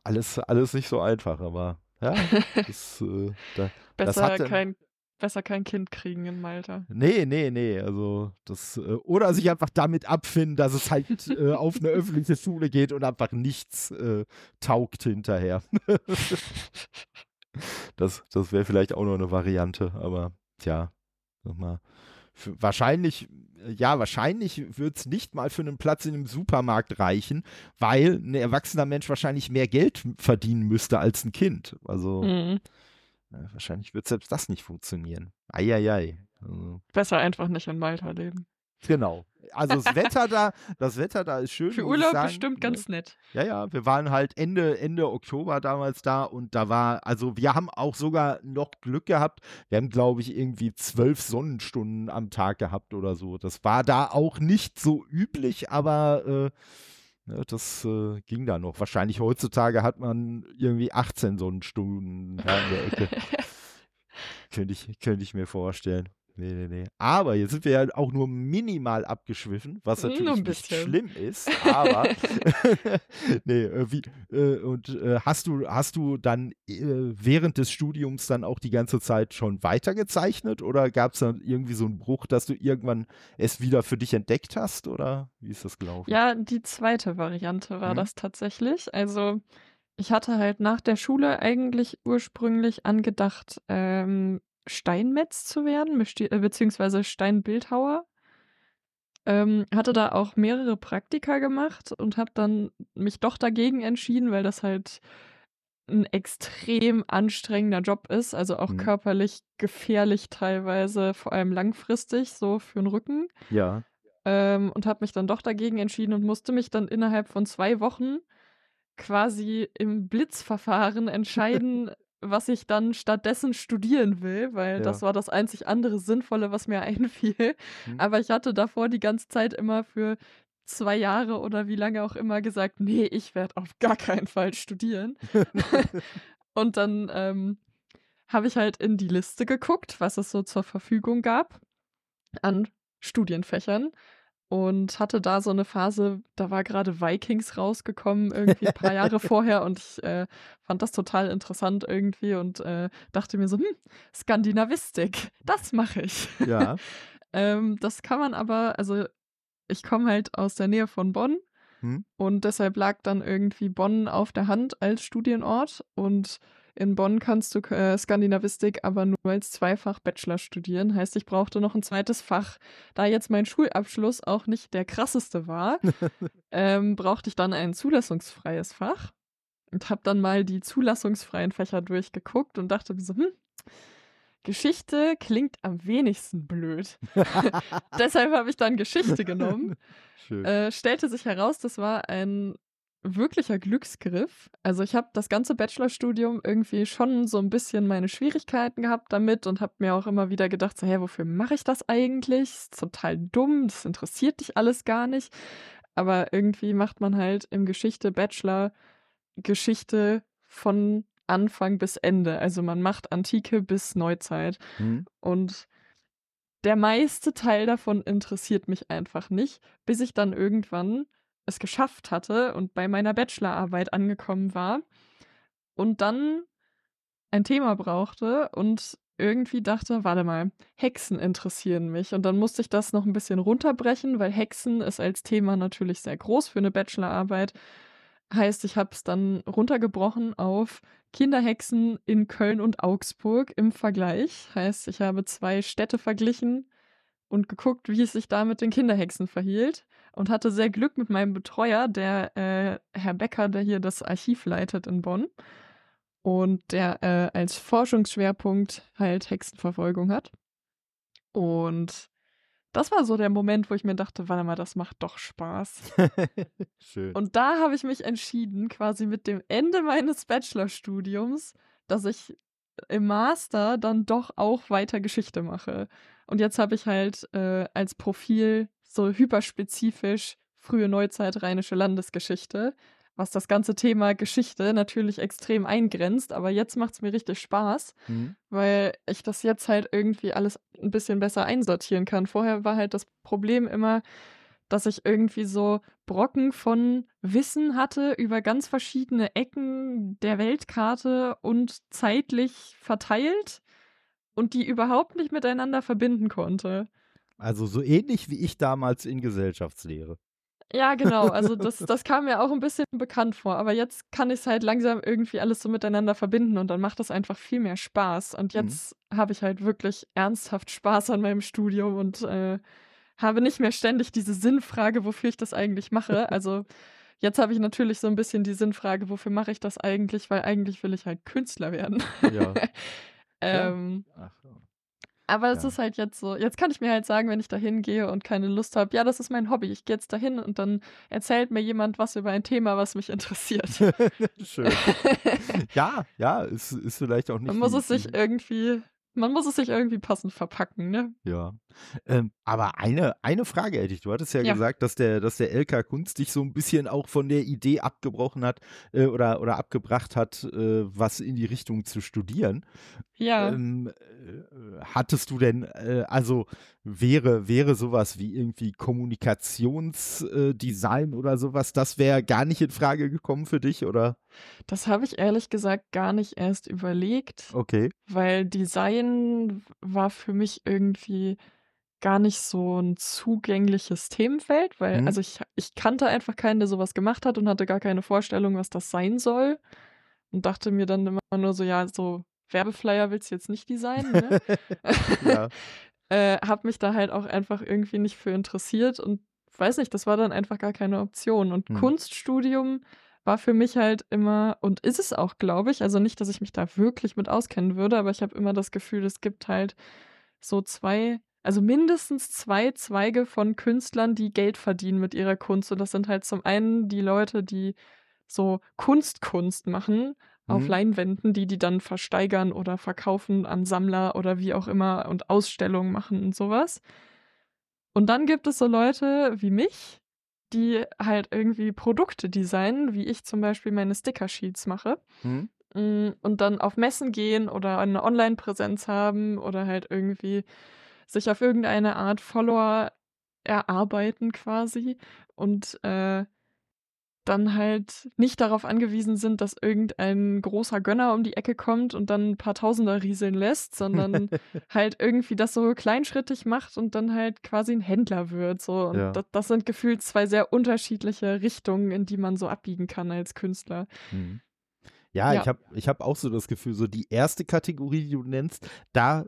Alles, alles nicht so einfach, aber ja, das, äh, da, Besser, hatte- kein, besser kein Kind kriegen in Malta. Nee, nee, nee. Also das, äh, oder sich einfach damit abfinden, dass es halt äh, auf eine öffentliche Schule geht und einfach nichts äh, taugt hinterher. das das wäre vielleicht auch noch eine Variante, aber tja, sag mal. Für, wahrscheinlich, äh, ja, wahrscheinlich wird es nicht mal für einen Platz in einem Supermarkt reichen, weil ein erwachsener Mensch wahrscheinlich mehr Geld verdienen müsste als ein Kind. Also Mhm. äh, wahrscheinlich wird selbst das nicht funktionieren. Eieiei. Also, Besser einfach nicht in Malta leben. Genau. Also das Wetter da, das Wetter da ist schön. Für Urlaub sagen, bestimmt ne? ganz nett. Ja, ja, wir waren halt Ende, Ende Oktober damals da und da war, also wir haben auch sogar noch Glück gehabt. Wir haben, glaube ich, irgendwie zwölf Sonnenstunden am Tag gehabt oder so. Das war da auch nicht so üblich, aber äh, ja, das äh, ging da noch. Wahrscheinlich heutzutage hat man irgendwie 18 Sonnenstunden in der Ecke. könnte, ich, könnte ich mir vorstellen. Nee, nee, nee. Aber jetzt sind wir ja auch nur minimal abgeschwiffen, was natürlich nicht schlimm ist, aber nee, äh, wie, äh, und äh, hast du, hast du dann äh, während des Studiums dann auch die ganze Zeit schon weitergezeichnet oder gab es dann irgendwie so einen Bruch, dass du irgendwann es wieder für dich entdeckt hast oder wie ist das gelaufen? Ja, die zweite Variante war Mhm. das tatsächlich. Also ich hatte halt nach der Schule eigentlich ursprünglich angedacht, ähm, Steinmetz zu werden, äh, beziehungsweise Steinbildhauer. Ähm, hatte da auch mehrere Praktika gemacht und habe dann mich doch dagegen entschieden, weil das halt ein extrem anstrengender Job ist, also auch Mhm. körperlich gefährlich teilweise, vor allem langfristig, so für den Rücken. Ja. Ähm, und habe mich dann doch dagegen entschieden und musste mich dann innerhalb von zwei Wochen quasi im Blitzverfahren entscheiden, was ich dann stattdessen studieren will, weil das Ja. war das einzig andere Sinnvolle, was mir einfiel. Mhm. Aber ich hatte davor die ganze Zeit immer für 2 Jahre oder wie lange auch immer gesagt: „Ne, ich werde auf gar keinen Fall studieren.“ Und dann, ähm, habe ich halt in die Liste geguckt, was es so zur Verfügung gab an Studienfächern und hatte da so 'ne Phase, da war grade Vikings rausgekommen, irgendwie 'n paar Jahre vorher und ich, äh, fand das total interessant irgendwie und, äh, dachte mir so: „Hm, Skandinavistik, das mache ich.“ Ja. Ähm, das kann man aber also, ich komme halt aus der Nähe von Bonn Mhm. und deshalb lag dann irgendwie Bonn auf der Hand als Studienort und in Bonn kannst du äh, Skandinavistik aber nur als Zweifach-Bachelor studieren. Heißt, ich brauchte noch 'n zweites Fach. Da jetzt mein Schulabschluss auch nicht der krasseste war, ähm, brauchte ich dann ein zulassungsfreies Fach und habe dann mal die zulassungsfreien Fächer durchgeguckt und dachte mir so: „Hm, Geschichte klingt am wenigsten blöd.“ Deshalb habe ich dann Geschichte genommen. Äh, stellte sich heraus, das war ein wirklicher Glücksgriff. Also, ich habe das ganze Bachelorstudium irgendwie schon so 'n bisschen meine Schwierigkeiten gehabt damit und habe mir auch immer wieder gedacht so: „Hä, wofür mache ich das eigentlich? Ist total dumm, das interessiert dich alles gar nicht.“ Aber irgendwie macht man halt im Geschichte-Bachelor Geschichte von Anfang bis Ende. Also, man macht Antike bis Neuzeit Mhm. und der meiste Teil davon interessiert mich einfach nicht, bis ich dann irgendwann es geschafft hatte und bei meiner Bachelorarbeit angekommen war und dann ein Thema brauchte und irgendwie dachte: „Warte mal, Hexen interessieren mich.“ Und dann musste ich das noch 'n bisschen runterbrechen, weil Hexen ist als Thema natürlich sehr groß für 'ne Bachelorarbeit. Heißt, ich habe es dann runtergebrochen auf Kinderhexen in Köln und Augsburg im Vergleich. Heißt, ich habe 2 Städte verglichen und geguckt, wie es sich da mit den Kinderhexen verhielt und hatte sehr Glück mit meinem Betreuer, der, äh, Herr Becker, der hier das Archiv leitet in Bonn und der, äh, als Forschungsschwerpunkt halt Hexenverfolgung hat. Und das war so der Moment, wo ich mir dachte: „Warte mal, das macht doch Spaß.“ Schön. Und da habe ich mich entschieden, quasi mit dem Ende meines Bachelorstudiums, dass ich im Master dann doch auch weiter Geschichte mache. Und jetzt habe ich halt, äh, als Profil so hyperspezifisch frühe Neuzeit rheinische Landesgeschichte, was das ganze Thema Geschichte natürlich extrem eingrenzt, aber jetzt macht's mir richtig Spaß, Mhm. weil ich das jetzt halt irgendwie alles 'n bisschen besser einsortieren kann. Vorher war halt das Problem immer, dass ich irgendwie so Brocken von Wissen hatte über ganz verschiedene Ecken der Weltkarte und zeitlich verteilt und die überhaupt nicht miteinander verbinden konnte. Also, so ähnlich wie ich damals in Gesellschaftslehre. Ja, genau. Also, das das kam mir auch 'n bisschen bekannt vor, aber jetzt kann ich's halt langsam irgendwie alles so miteinander verbinden und dann macht das einfach viel mehr Spaß. Und Mhm. jetzt habe ich halt wirklich ernsthaft Spaß an meinem Studium und, äh, habe nicht mehr ständig diese Sinnfrage, wofür ich das eigentlich mache. Also, jetzt habe ich natürlich so 'n bisschen die Sinnfrage: „Wofür mache ich das eigentlich?“ Weil eigentlich will ich halt Künstler werden. Ja. Ja. Ähm Ach so. Aber es Ja. ist halt jetzt so jetzt kann ich mir halt sagen, wenn ich da hingehe und keine Lust habe: „Ja, das ist mein Hobby. Ich gehe jetzt dahin und dann erzählt mir jemand was über ein Thema, was mich interessiert.“ Schön. Ja, ja, ist ist vielleicht auch nicht Man muss es sich irgendwie man muss es sich irgendwie passend verpacken, ne? Ja. Ähm, aber eine eine Frage hätte ich. Du hattest ja Ja. gesagt, dass der dass der LK Kunst dich so 'n bisschen auch von der Idee abgebrochen hat, äh, oder oder abgebracht hat, äh, was in die Richtung zu studieren. Ja. Ähm, äh, hattest du denn, äh also, wäre wäre so was wie irgendwie Kommunikations äh, oder so was, das wäre gar nicht in Frage gekommen für dich, oder? Das habe ich ehrlich gesagt gar nicht erst überlegt, Okay. weil Design war für mich irgendwie gar nicht so 'n zugängliches Themenfeld, weil Mhm. also, ich ich kannte einfach keinen, der so was gemacht hat und hatte gar keine Vorstellung, was das sein soll und dachte mir dann immer nur so: „Ja, so Werbeflyer willst du jetzt nicht designen, ne?“ Ja. Äh, habe mich da halt auch einfach irgendwie nicht für interessiert und weiß nicht, das war dann einfach gar keine Option. Und Mhm. Kunststudium war für mich halt immer und ist es auch, glaube ich also, nicht, dass ich mich da wirklich mit auskennen würde, aber ich habe immer das Gefühl, es gibt halt so 2 also, mindestens 2 Zweige von Künstlern, die Geld verdienen mit ihrer Kunst. Und das sind halt zum einen die Leute, die so Kunstkunst machen auf Mhm. Leinwänden, die die dann versteigern oder verkaufen an Sammler oder wie auch immer und Ausstellungen machen und sowas. Und dann gibt es so Leute wie mich, die halt irgendwie Produkte designen, wie ich zum Beispiel meine Sticker-Sheets mache. Mhm. Mm, Und dann auf Messen gehen oder eine Online-Präsenz haben oder halt irgendwie sich auf irgendeine Art Follower erarbeiten quasi und äh, dann halt nicht darauf angewiesen sind, dass irgendein großer Gönner um die Ecke kommt und dann ein paar Tausender rieseln lässt, sondern halt irgendwie das so kleinschrittig macht und dann halt quasi ein Händler wird. So. Und Ja. das, das sind gefühlt zwei sehr unterschiedliche Richtungen, in die man so abbiegen kann als Künstler. Mhm. Ja, Ja. ich habe ich hab auch so das Gefühl, so die erste Kategorie, die du nennst, da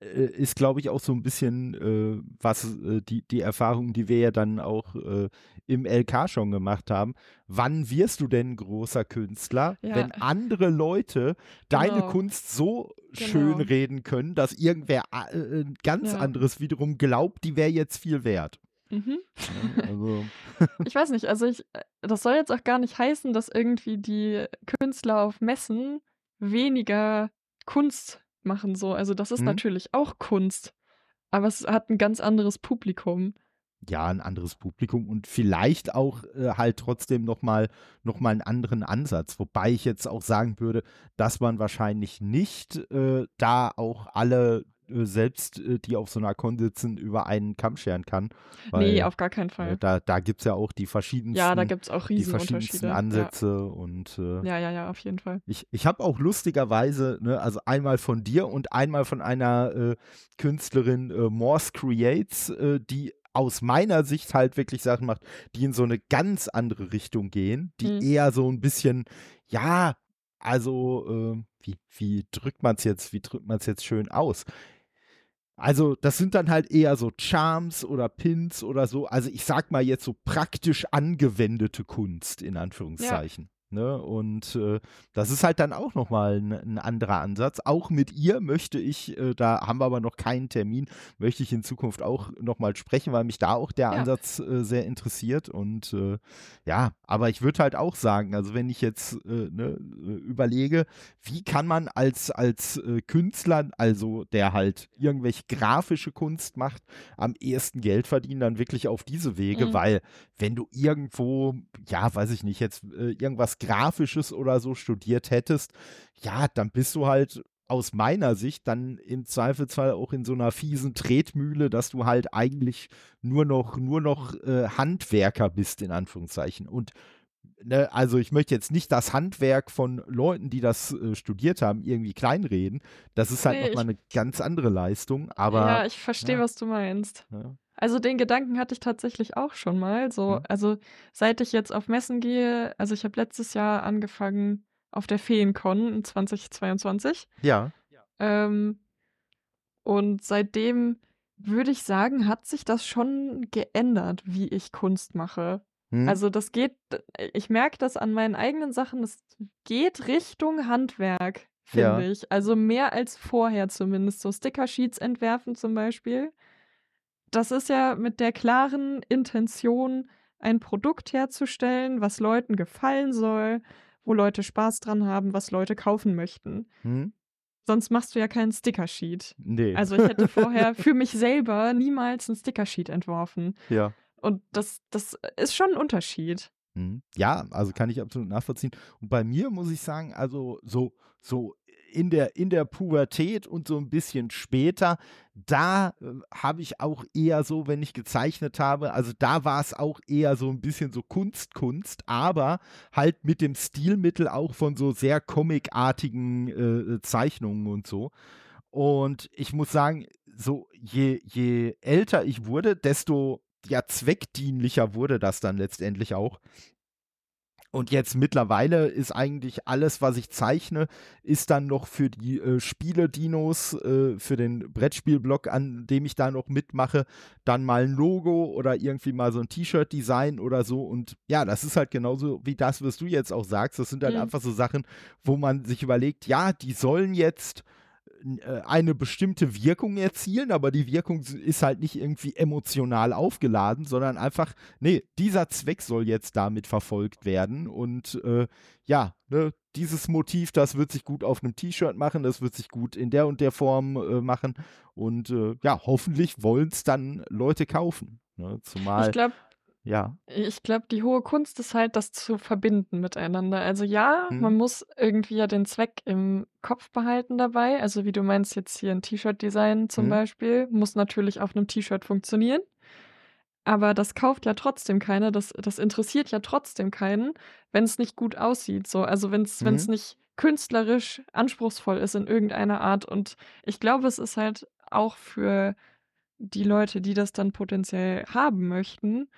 äh, ist, glaube ich, auch so ein bisschen äh, was äh, die, die Erfahrung, die wir ja dann auch äh, im LK schon gemacht haben. Wann wirst du denn großer Künstler, Ja. wenn andere Leute deine Genau. Kunst so schön Genau. reden können, dass irgendwer äh, ein ganz Ja. anderes wiederum glaubt, die wäre jetzt viel wert? Mhm. Also, Ich weiß nicht, also ich, äh, das soll jetzt auch gar nicht heißen, dass irgendwie die Künstler auf Messen weniger Kunst machen so. Also das ist Mhm. natürlich auch Kunst, aber es hat ein ganz anderes Publikum. ja, ein anderes Publikum und vielleicht auch äh, halt trotzdem nochmal noch mal einen anderen Ansatz. Wobei ich jetzt auch sagen würde, dass man wahrscheinlich nicht äh, da auch alle selbst, äh, die auf so einer Con sitzen, über einen Kamm scheren kann. Weil, nee, auf gar keinen äh, Fall. da, da gibt es ja auch die verschiedensten, Ja, da gibt es auch die verschiedensten. Ansätze und äh, Ja, ja, ja, ja, auf jeden Fall. ich, ich habe auch lustigerweise, ne, also einmal von dir und einmal von einer äh, Künstlerin äh, Morse Creates, äh, die aus meiner Sicht halt wirklich Sachen macht, die in so eine ganz andere Richtung gehen, die Mhm. eher so ein bisschen, ja, also, äh, wie, wie drückt man es jetzt, wie drückt man es jetzt schön aus? Also, das sind dann halt eher so Charms oder Pins oder so. Also, ich sag mal jetzt so praktisch angewendete Kunst, in Anführungszeichen. Ne? Und äh, das ist halt dann auch nochmal ein, ein anderer Ansatz. Auch mit ihr möchte ich, äh, da haben wir aber noch keinen Termin, möchte ich in Zukunft auch nochmal sprechen, weil mich da auch der Ja. Ansatz äh, sehr interessiert. Und äh, ja, aber ich würde halt auch sagen, also wenn ich jetzt äh, ne, äh, überlege, wie kann man als, als Künstler, also der halt irgendwelche grafische Kunst macht, am ehesten Geld verdienen, dann wirklich auf diese Wege, Mhm. weil wenn du irgendwo, ja, weiß ich nicht, jetzt äh, Grafisches oder so studiert hättest, ja, dann bist du halt aus meiner Sicht dann im Zweifelsfall auch in so einer fiesen Tretmühle, dass du halt eigentlich nur noch, nur noch äh, Handwerker bist, in Anführungszeichen. Und ne, also ich möchte jetzt nicht das Handwerk von Leuten, die das äh, studiert haben, irgendwie kleinreden. Das ist halt Nee, nochmal eine ganz andere Leistung, aber ja, ich verstehe, ja. was du meinst. ja. Also den Gedanken hatte ich tatsächlich auch schon mal. So, Mhm. also seit ich jetzt auf Messen gehe, also ich habe letztes Jahr angefangen auf der Feencon in 2022. ja. Ähm, und seitdem würde ich sagen, hat sich das schon geändert, wie ich Kunst mache. Hm. Also das geht, ich merke das an meinen eigenen Sachen, es geht Richtung Handwerk, finde Ja. ich. Also mehr als vorher zumindest. So Sticker-Sheets entwerfen zum Beispiel. Das ist ja mit der klaren Intention, ein Produkt herzustellen, was Leuten gefallen soll, wo Leute Spaß dran haben, was Leute kaufen möchten. Hm? Sonst machst du ja keinen Sticker-Sheet. Nee. Also ich hätte vorher für mich selber niemals ein Sticker-Sheet entworfen. ja. Und das, das ist schon ein Unterschied. Hm. Ja, also kann ich absolut nachvollziehen. Und bei mir muss ich sagen, also so, so in der, in der Pubertät und so ein bisschen später, da äh, habe ich auch eher so, wenn ich gezeichnet habe, also da war es auch eher so ein bisschen so Kunst, Kunst, aber halt mit dem Stilmittel auch von so sehr comicartigen äh, Zeichnungen und so. Und ich muss sagen, so je, je älter ich wurde, desto ja zweckdienlicher wurde das dann letztendlich auch. Und jetzt mittlerweile ist eigentlich alles, was ich zeichne, ist dann noch für die äh, Spiele-Dinos, äh, für den Brettspielblock, an dem ich da noch mitmache, dann mal ein Logo oder irgendwie mal so ein T-Shirt-Design oder so. Und ja, das ist halt genauso wie das, was du jetzt auch sagst. Das sind halt Mhm. einfach so Sachen, wo man sich überlegt, ja, die sollen jetzt eine bestimmte Wirkung erzielen, aber die Wirkung ist halt nicht irgendwie emotional aufgeladen, sondern einfach, nee, dieser Zweck soll jetzt damit verfolgt werden und äh, ja, ne, dieses Motiv, das wird sich gut auf einem T-Shirt machen, das wird sich gut in der und der Form äh, machen und äh, ja, hoffentlich wollen es dann Leute kaufen. Ne? Zumal. Ich glaube, ja. Ich glaube, die hohe Kunst ist halt, das zu verbinden miteinander. Also ja, man Mhm. muss irgendwie ja den Zweck im Kopf behalten dabei. Also wie du meinst jetzt hier ein T-Shirt-Design zum Mhm. Beispiel, muss natürlich auf einem T-Shirt funktionieren. Aber das kauft ja trotzdem keiner, das, das interessiert ja trotzdem keinen, wenn es nicht gut aussieht. So. Also wenn es Mhm. nicht künstlerisch anspruchsvoll ist in irgendeiner Art. Und ich glaube, es ist halt auch für die Leute, die das dann potenziell haben möchten,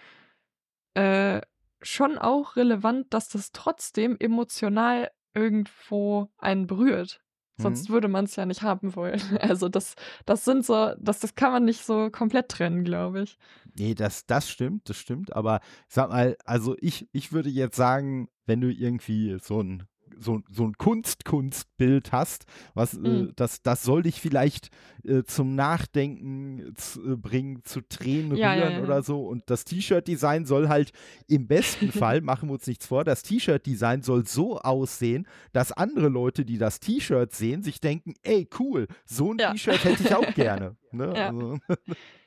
äh, schon auch relevant, dass das trotzdem emotional irgendwo einen berührt. Mhm. Sonst würde man es ja nicht haben wollen. Also das, das sind so, das, das kann man nicht so komplett trennen, glaube ich. Nee, das, das stimmt, das stimmt. Aber sag mal, also ich, ich würde jetzt sagen, wenn du irgendwie so ein, so, so ein Kunst-Kunstbild hast, was, äh, Mhm. das, das soll dich vielleicht äh, zum Nachdenken z- äh, bringen, zu Tränen Ja, ja, rühren ja. oder so. Und das T-Shirt-Design soll halt im besten Fall, machen wir uns nichts vor, das T-Shirt-Design soll so aussehen, dass andere Leute, die das T-Shirt sehen, sich denken, ey, cool, so ein Ja. T-Shirt hätte ich auch gerne. Ne? Ja. Also,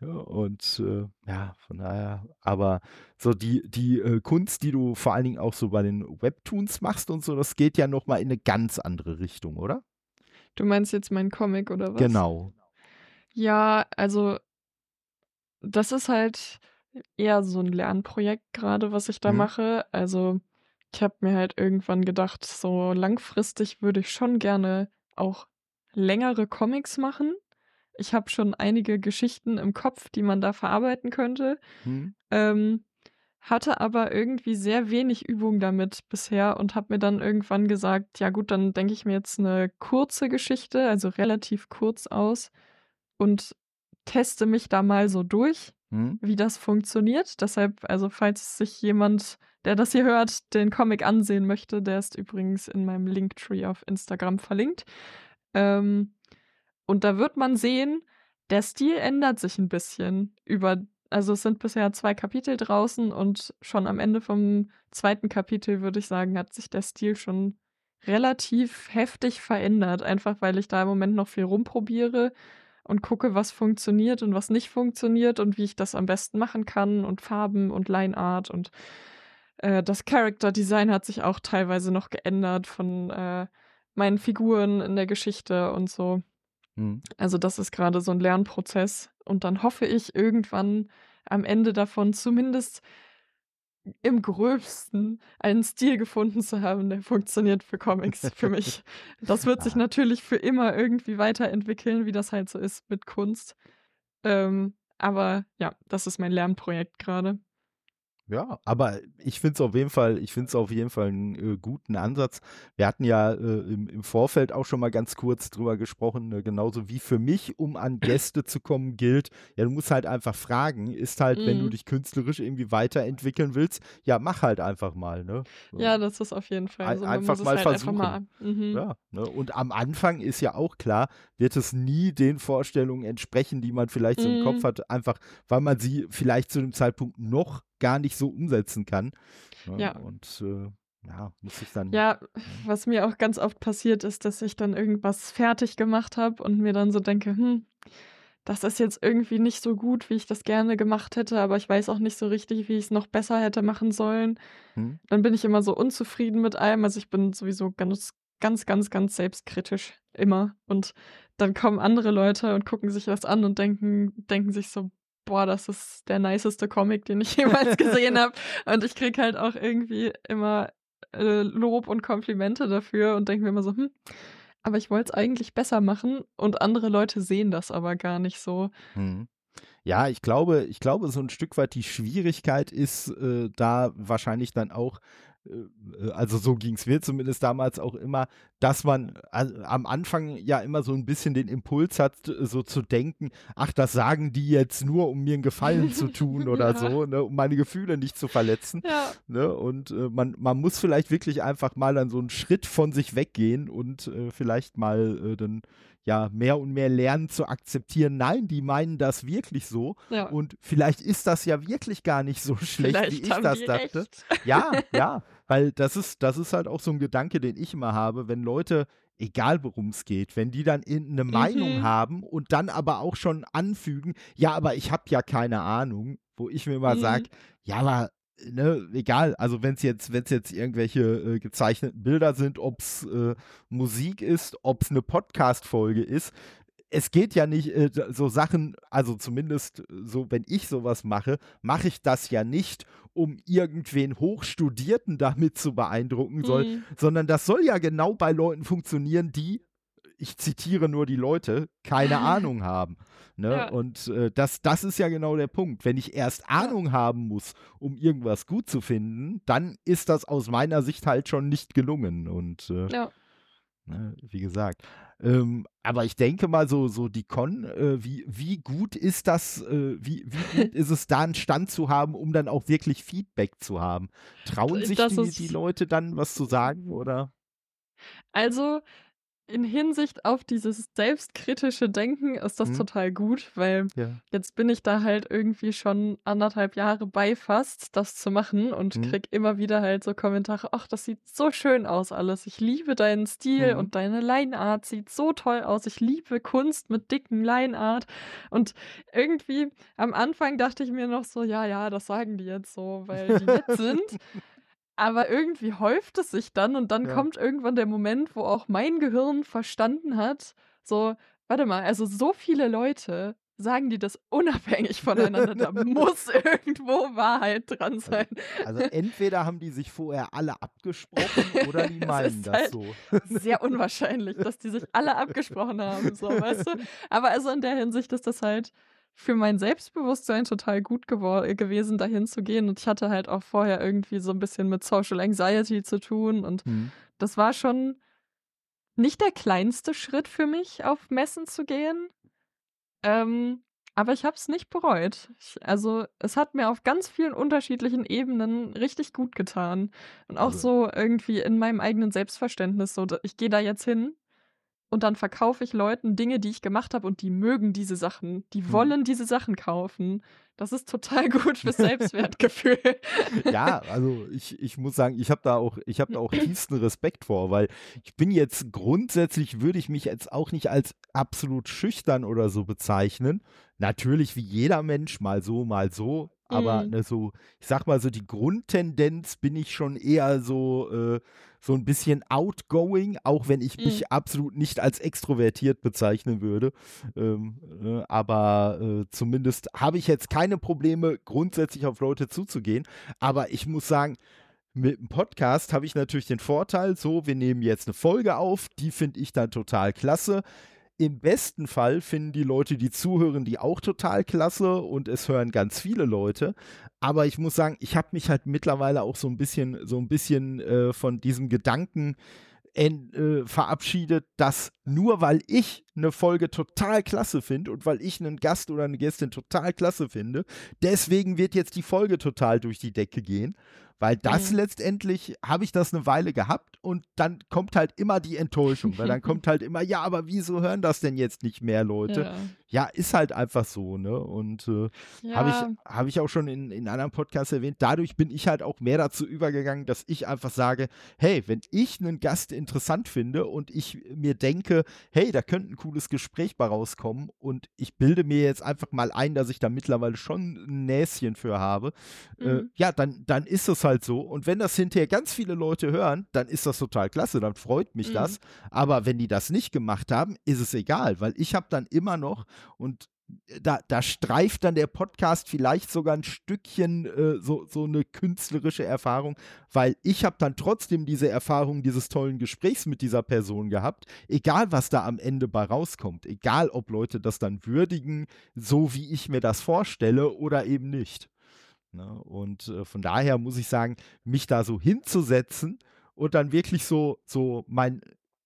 ja, und äh, ja, von daher, aber so die, die äh, Kunst, die du vor allen Dingen auch so bei den Webtoons machst und so, das geht ja nochmal in eine ganz andere Richtung, oder? Du meinst jetzt meinen Comic oder was? Genau. Ja, also das ist halt eher so ein Lernprojekt gerade, was ich da Mhm. mache. Also ich habe mir halt irgendwann gedacht, so langfristig würde ich schon gerne auch längere Comics machen. Ich habe schon einige Geschichten im Kopf, die man da verarbeiten könnte. Hm? Ähm, hatte aber irgendwie sehr wenig Übung damit bisher und habe mir dann irgendwann gesagt, ja gut, dann denke ich mir jetzt eine kurze Geschichte, also relativ kurz aus und teste mich da mal so durch, Hm? wie das funktioniert. Deshalb, also falls sich jemand, der das hier hört, den Comic ansehen möchte, der ist übrigens in meinem Linktree auf Instagram verlinkt. Ähm, und da wird man sehen, der Stil ändert sich ein bisschen über, also es sind bisher zwei Kapitel draußen und schon am Ende vom zweiten Kapitel, würde ich sagen, hat sich der Stil schon relativ heftig verändert, einfach weil ich da im Moment noch viel rumprobiere und gucke, was funktioniert und was nicht funktioniert und wie ich das am besten machen kann und Farben und Lineart und äh, das Character Design hat sich auch teilweise noch geändert von äh, meinen Figuren in der Geschichte und so. Hm? Also das ist gerade so ein Lernprozess. Und dann hoffe ich irgendwann am Ende davon zumindest im Gröbsten einen Stil gefunden zu haben, der funktioniert für Comics für mich. Das wird sich Ah. natürlich für immer irgendwie weiterentwickeln, wie das halt so ist mit Kunst. Ähm, aber ja, das ist mein Lernprojekt gerade. Ja, aber ich finde es auf jeden Fall, ich finde es auf jeden Fall einen äh, guten Ansatz. Wir hatten ja äh, im, im Vorfeld auch schon mal ganz kurz drüber gesprochen, äh, genauso wie für mich, um an Gäste zu kommen, gilt, ja, du musst halt einfach fragen, ist halt, wenn du Mhm. dich künstlerisch irgendwie weiterentwickeln willst, ja, mach halt einfach mal, ne? Ja, das ist auf jeden Fall Ein- so. Man einfach muss mal es halt einfach mal. versuchen. Mhm. Ja, ne? Und am Anfang ist ja auch klar, wird es nie den Vorstellungen entsprechen, die man vielleicht so im Kopf Mhm. hat, einfach weil man sie vielleicht zu dem Zeitpunkt noch gar nicht so umsetzen kann. Ne? Ja. Und äh, ja, muss ich dann. Ja, was mir auch ganz oft passiert ist, dass ich dann irgendwas fertig gemacht habe und mir dann so denke, hm, das ist jetzt irgendwie nicht so gut, wie ich das gerne gemacht hätte, aber ich weiß auch nicht so richtig, wie ich es noch besser hätte machen sollen. Hm? Dann bin ich immer so unzufrieden mit allem. Also ich bin sowieso ganz, ganz, ganz, ganz selbstkritisch immer. Und dann kommen andere Leute und gucken sich das an und denken, denken sich so, boah, das ist der niceste Comic, den ich jemals gesehen habe. Und ich krieg halt auch irgendwie immer äh, Lob und Komplimente dafür und denke mir immer so, hm, aber ich wollte es eigentlich besser machen und andere Leute sehen das aber gar nicht so. Hm. Ja, ich glaube, ich glaube, so ein Stück weit die Schwierigkeit ist äh, da wahrscheinlich dann auch, also so ging es mir zumindest damals auch immer, dass man am Anfang ja immer so ein bisschen den Impuls hat, so zu denken, ach, das sagen die jetzt nur, um mir einen Gefallen zu tun oder ja. so, ne, um meine Gefühle nicht zu verletzen. Ja. Ne, und äh, man, man muss vielleicht wirklich einfach mal dann so einen Schritt von sich weggehen und äh, vielleicht mal äh, dann ja mehr und mehr lernen zu akzeptieren, nein, die meinen das wirklich so. Ja. Und vielleicht ist das ja wirklich gar nicht so schlecht, vielleicht wie ich das dachte. Recht. Ja, ja. Weil das ist, das ist halt auch so ein Gedanke, den ich immer habe, wenn Leute, egal worum es geht, wenn die dann eine mhm. Meinung haben und dann aber auch schon anfügen, ja, aber ich habe ja keine Ahnung, wo ich mir immer mhm. sage, ja, aber Ne, egal, also wenn es jetzt, wenn es jetzt irgendwelche äh, gezeichneten Bilder sind, ob es äh, Musik ist, ob es eine Podcast-Folge ist, es geht ja nicht äh, so Sachen, also zumindest so, wenn ich sowas mache, mache ich das ja nicht, um irgendwen Hochstudierten damit zu beeindrucken, soll, mhm. sondern das soll ja genau bei Leuten funktionieren, die, ich zitiere nur die Leute, keine Ahnung haben. Ne? Ja. Und äh, das, das ist ja genau der Punkt. Wenn ich erst Ahnung ja. haben muss, um irgendwas gut zu finden, dann ist das aus meiner Sicht halt schon nicht gelungen. Und äh, ja. Ne, wie gesagt. Ähm, aber ich denke mal, so, so die Con, äh, wie, wie gut ist das, äh, wie, wie gut ist es da einen Stand zu haben, um dann auch wirklich Feedback zu haben? Trauen sich die, die Leute dann was zu sagen oder? Also, in Hinsicht auf dieses selbstkritische Denken ist das mhm. total gut, weil ja. jetzt bin ich da halt irgendwie schon anderthalb Jahre bei fast, das zu machen und mhm. krieg immer wieder halt so Kommentare, ach, das sieht so schön aus alles. Ich liebe deinen Stil mhm. und deine Lineart sieht so toll aus. Ich liebe Kunst mit dicken Lineart und irgendwie am Anfang dachte ich mir noch so, ja, ja, das sagen die jetzt so, weil die nett sind. Aber irgendwie häuft es sich dann und dann Ja. kommt irgendwann der Moment, wo auch mein Gehirn verstanden hat, so, warte mal, also so viele Leute sagen die das unabhängig voneinander, da muss irgendwo Wahrheit dran also, sein. Also entweder haben die sich vorher alle abgesprochen oder die meinen das halt so. sehr unwahrscheinlich, dass die sich alle abgesprochen haben, so, weißt du? Aber also in der Hinsicht ist das halt für mein Selbstbewusstsein total gut gewesen, dahin zu gehen. Und ich hatte halt auch vorher irgendwie so ein bisschen mit Social Anxiety zu tun. Und mhm. das war schon nicht der kleinste Schritt für mich, auf Messen zu gehen. Ähm, aber ich habe es nicht bereut. Ich, also es hat mir auf ganz vielen unterschiedlichen Ebenen richtig gut getan. Und auch also. so irgendwie in meinem eigenen Selbstverständnis. So, ich gehe da jetzt hin und dann verkaufe ich Leuten Dinge, die ich gemacht habe und die mögen diese Sachen. Die hm. wollen diese Sachen kaufen. Das ist total gut fürs Selbstwertgefühl. ja, also ich, ich muss sagen, ich habe da auch, ich habe da auch tiefsten Respekt vor, weil ich bin jetzt grundsätzlich, würde ich mich jetzt auch nicht als absolut schüchtern oder so bezeichnen. Natürlich wie jeder Mensch, mal so, mal so. Aber mhm. ne, so, ich sag mal so, die Grundtendenz bin ich schon eher so, äh, so ein bisschen outgoing, auch wenn ich mhm. mich absolut nicht als extrovertiert bezeichnen würde. Ähm, äh, aber äh, zumindest habe ich jetzt keine Probleme, grundsätzlich auf Leute zuzugehen. Aber ich muss sagen, mit dem Podcast habe ich natürlich den Vorteil, so, wir nehmen jetzt eine Folge auf, die finde ich dann total klasse. Im besten Fall finden die Leute, die zuhören, die auch total klasse und es hören ganz viele Leute. Aber ich muss sagen, ich habe mich halt mittlerweile auch so ein bisschen, so ein bisschen äh, von diesem Gedanken äh, verabschiedet, dass nur weil ich eine Folge total klasse finde und weil ich einen Gast oder eine Gästin total klasse finde, deswegen wird jetzt die Folge total durch die Decke gehen. Weil das mhm. letztendlich habe ich das eine Weile gehabt und dann kommt halt immer die Enttäuschung, weil dann kommt halt immer, ja, aber wieso hören das denn jetzt nicht mehr Leute? Ja, ja ist halt einfach so, ne? Und äh, ja. habe ich, hab ich auch schon in, in anderen Podcasts erwähnt, dadurch bin ich halt auch mehr dazu übergegangen, dass ich einfach sage, hey, wenn ich einen Gast interessant finde und ich mir denke, hey, da könnte ein cooles Gespräch bei rauskommen und ich bilde mir jetzt einfach mal ein, dass ich da mittlerweile schon ein Näschen für habe, äh, mhm. äh, ja, dann, dann ist es halt so. Und wenn das hinterher ganz viele Leute hören, dann ist das total klasse, dann freut mich mhm. das. Aber wenn die das nicht gemacht haben, ist es egal, weil ich habe dann immer noch und da, da streift dann der Podcast vielleicht sogar ein Stückchen äh, so, so eine künstlerische Erfahrung, weil ich habe dann trotzdem diese Erfahrung dieses tollen Gesprächs mit dieser Person gehabt, egal was da am Ende bei rauskommt, egal ob Leute das dann würdigen, so wie ich mir das vorstelle oder eben nicht. Ne? Und äh, von daher muss ich sagen, mich da so hinzusetzen und dann wirklich so, so mein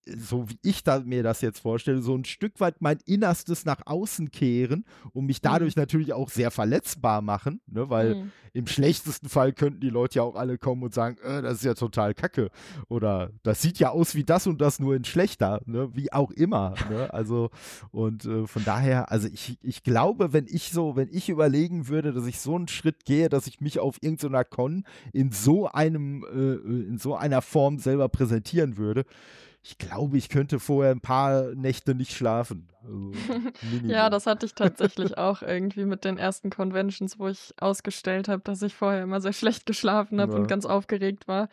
so wie ich da, mir das jetzt vorstelle, so ein Stück weit mein Innerstes nach außen kehren und mich dadurch mhm. natürlich auch sehr verletzbar machen, ne, weil mhm. im schlechtesten Fall könnten die Leute ja auch alle kommen und sagen, äh, das ist ja total kacke oder das sieht ja aus wie das und das nur in schlechter, ne, wie auch immer, ne, also und äh, von daher, also ich, ich glaube, wenn ich so, wenn ich überlegen würde, dass ich so einen Schritt gehe, dass ich mich auf irgendeiner Con in so einem, äh, in so einer Form selber präsentieren würde, ich glaube, ich könnte vorher ein paar Nächte nicht schlafen. Also, ja, das hatte ich tatsächlich auch irgendwie mit den ersten Conventions, wo ich ausgestellt habe, dass ich vorher immer sehr schlecht geschlafen habe ja. und ganz aufgeregt war.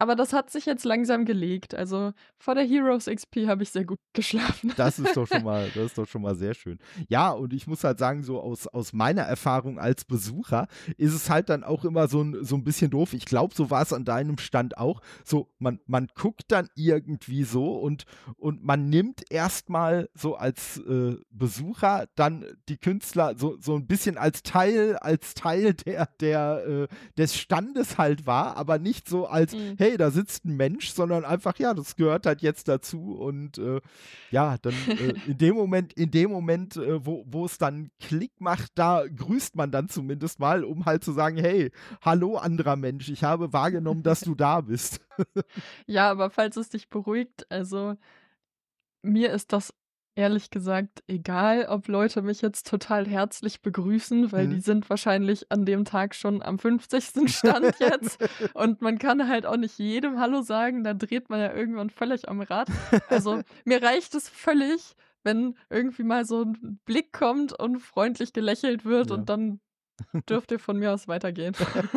Aber das hat sich jetzt langsam gelegt. Also vor der Heroes XP habe ich sehr gut geschlafen. Das ist doch schon mal, das ist doch schon mal sehr schön. Ja, und ich muss halt sagen, so aus, aus meiner Erfahrung als Besucher ist es halt dann auch immer so ein, so ein bisschen doof. Ich glaube, so war es an deinem Stand auch. So, man, man guckt dann irgendwie so und, und man nimmt erstmal so als äh, Besucher dann die Künstler so, so ein bisschen als Teil, als Teil der, der, äh, des Standes halt war, aber nicht so als, mhm. hey, hey, da sitzt ein Mensch, sondern einfach, ja, das gehört halt jetzt dazu und äh, ja, dann äh, in dem Moment, in dem Moment, äh, wo, wo es dann Klick macht, da grüßt man dann zumindest mal, um halt zu sagen, hey, hallo anderer Mensch, ich habe wahrgenommen, dass du da bist. ja, aber falls es dich beruhigt, also mir ist das ehrlich gesagt egal, ob Leute mich jetzt total herzlich begrüßen, weil mhm. die sind wahrscheinlich an dem Tag schon am 50. Stand jetzt. und man kann halt auch nicht jedem Hallo sagen, da dreht man ja irgendwann völlig am Rad. Also mir reicht es völlig, wenn irgendwie mal so ein Blick kommt und freundlich gelächelt wird ja. und dann dürft ihr von mir aus weitergehen.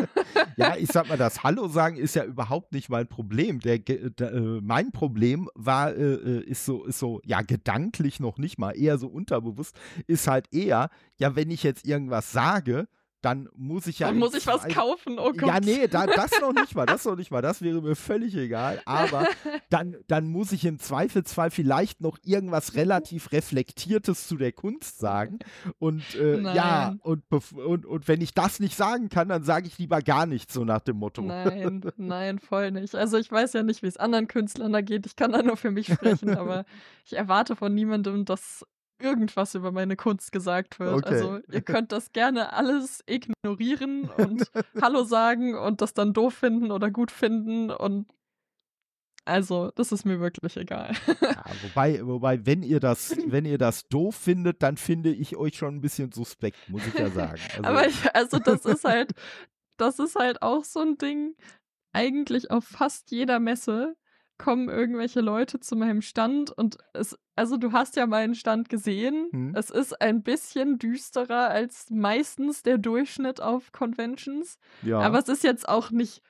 ja, ich sag mal, das Hallo sagen ist ja überhaupt nicht mein Problem. Der, der äh, mein Problem war, äh, äh, ist so, ist so, ja, gedanklich noch nicht mal, eher so unterbewusst, ist halt eher, ja, wenn ich jetzt irgendwas sage, dann muss ich ja. Dann muss ich was kaufen, oh Gott. Ja, nee, da, das noch nicht mal, das noch nicht mal, das wäre mir völlig egal. Aber dann, dann muss ich im Zweifelsfall vielleicht noch irgendwas relativ Reflektiertes zu der Kunst sagen. Und äh, ja, und, und, und wenn ich das nicht sagen kann, dann sage ich lieber gar nichts, so nach dem Motto. Nein, nein, voll nicht. Also ich weiß ja nicht, wie es anderen Künstlern da geht. Ich kann da nur für mich sprechen, aber ich erwarte von niemandem, dass irgendwas über meine Kunst gesagt wird. Okay. Also ihr könnt das gerne alles ignorieren und Hallo sagen und das dann doof finden oder gut finden und also, das ist mir wirklich egal. Ja, wobei, wobei, wenn ihr das, wenn ihr das doof findet, dann finde ich euch schon ein bisschen suspekt, muss ich ja sagen. Also. Aber ich, also das ist halt, das ist halt auch so ein Ding. Eigentlich auf fast jeder Messe kommen irgendwelche Leute zu meinem Stand und es, also du hast ja meinen Stand gesehen. Hm. Es ist ein bisschen düsterer als meistens der Durchschnitt auf Conventions. Ja. Aber es ist jetzt auch nicht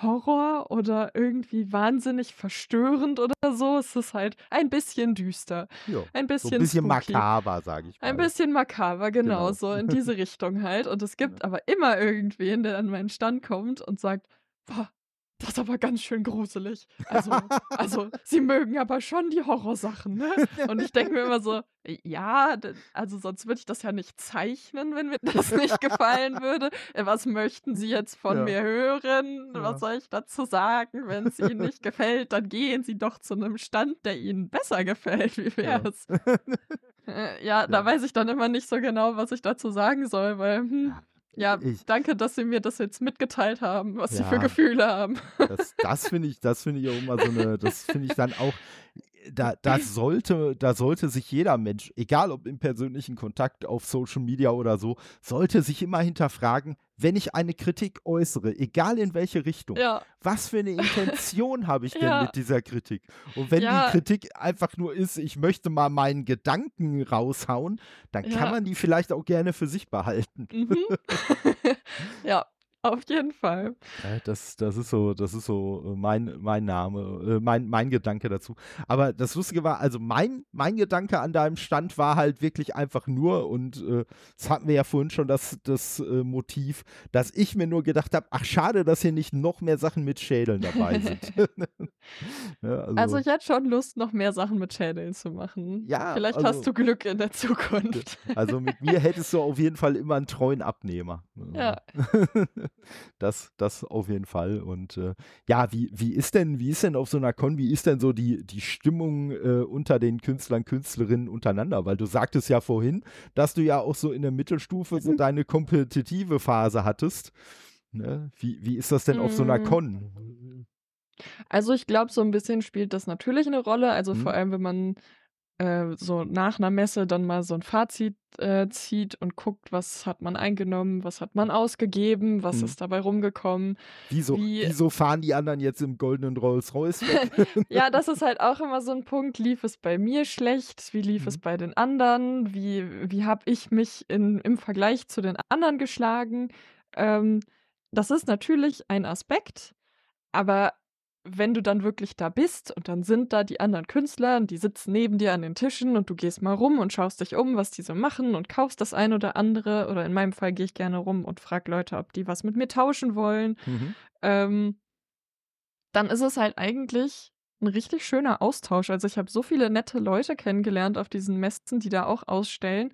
Horror oder irgendwie wahnsinnig verstörend oder so. Es ist halt ein bisschen düster. Jo, ein bisschen, so ein bisschen makaber, sage ich mal. Ein bisschen makaber, genau, genau, so in diese Richtung halt. Und es gibt ja. aber immer irgendwen, der an meinen Stand kommt und sagt, boah, das ist aber ganz schön gruselig. Also, also sie mögen aber schon die Horrorsachen, ne? Und ich denke mir immer so, ja, also sonst würde ich das ja nicht zeichnen, wenn mir das nicht gefallen würde. Äh, was möchten Sie jetzt von ja. mir hören? Ja. Was soll ich dazu sagen? Wenn es Ihnen nicht gefällt, dann gehen Sie doch zu einem Stand, der Ihnen besser gefällt. Wie wär's? Ja. Äh, ja, da weiß ich dann immer nicht so genau, was ich dazu sagen soll, weil hm, ja, ich, danke, dass Sie mir das jetzt mitgeteilt haben, was ja, Sie für Gefühle haben. Das, das finde ich, das finde ich auch immer so eine, das finde ich dann auch, da, da, sollte, da sollte sich jeder Mensch, egal ob im persönlichen Kontakt auf Social Media oder so, sollte sich immer hinterfragen, wenn ich eine Kritik äußere, egal in welche Richtung, ja. was für eine Intention habe ich denn ja. mit dieser Kritik? Und wenn ja. die Kritik einfach nur ist, ich möchte mal meinen Gedanken raushauen, dann kann man die vielleicht auch gerne für sich behalten. Mhm. ja, Auf jeden Fall. Das, das ist so, das ist so äh, mein, mein Name, äh, mein, mein Gedanke dazu. Aber das Lustige war, also mein, mein Gedanke an deinem Stand war halt wirklich einfach nur, und äh, das hatten wir ja vorhin schon das, das äh, Motiv, dass ich mir nur gedacht habe, ach schade, dass hier nicht noch mehr Sachen mit Schädeln dabei sind. ja, also, also, ich hätte schon Lust, noch mehr Sachen mit Schädeln zu machen. Ja. Vielleicht also, hast du Glück in der Zukunft. Also mit mir hättest du auf jeden Fall immer einen treuen Abnehmer. Ja. das, das auf jeden Fall. Und äh, ja, wie, wie ist denn, wie ist denn auf so einer Con, wie ist denn so die, die Stimmung äh, unter den Künstlern, Künstlerinnen untereinander? Weil du sagtest ja vorhin, dass du ja auch so in der Mittelstufe so mhm. deine kompetitive Phase hattest. Ne? Wie, wie ist das denn auf so einer mhm. Con? Also ich glaube, so ein bisschen spielt das natürlich eine Rolle. Also mhm. vor allem, wenn man äh, so nach einer Messe dann mal so ein Fazit äh, zieht und guckt, was hat man eingenommen, was hat man ausgegeben, was hm. ist dabei rumgekommen. Wieso, wie, wieso fahren die anderen jetzt im goldenen Rolls-Royce weg? ja, das ist halt auch immer so ein Punkt. Lief es bei mir schlecht? Wie lief hm. es bei den anderen? Wie, wie habe ich mich in, im Vergleich zu den anderen geschlagen? Ähm, das ist natürlich ein Aspekt, aber wenn du dann wirklich da bist und dann sind da die anderen Künstler und die sitzen neben dir an den Tischen und du gehst mal rum und schaust dich um, was die so machen und kaufst das ein oder andere. Oder in meinem Fall gehe ich gerne rum und frage Leute, ob die was mit mir tauschen wollen. Mhm. Ähm, dann ist es halt eigentlich ein richtig schöner Austausch. Also ich habe so viele nette Leute kennengelernt auf diesen Messen, die da auch ausstellen.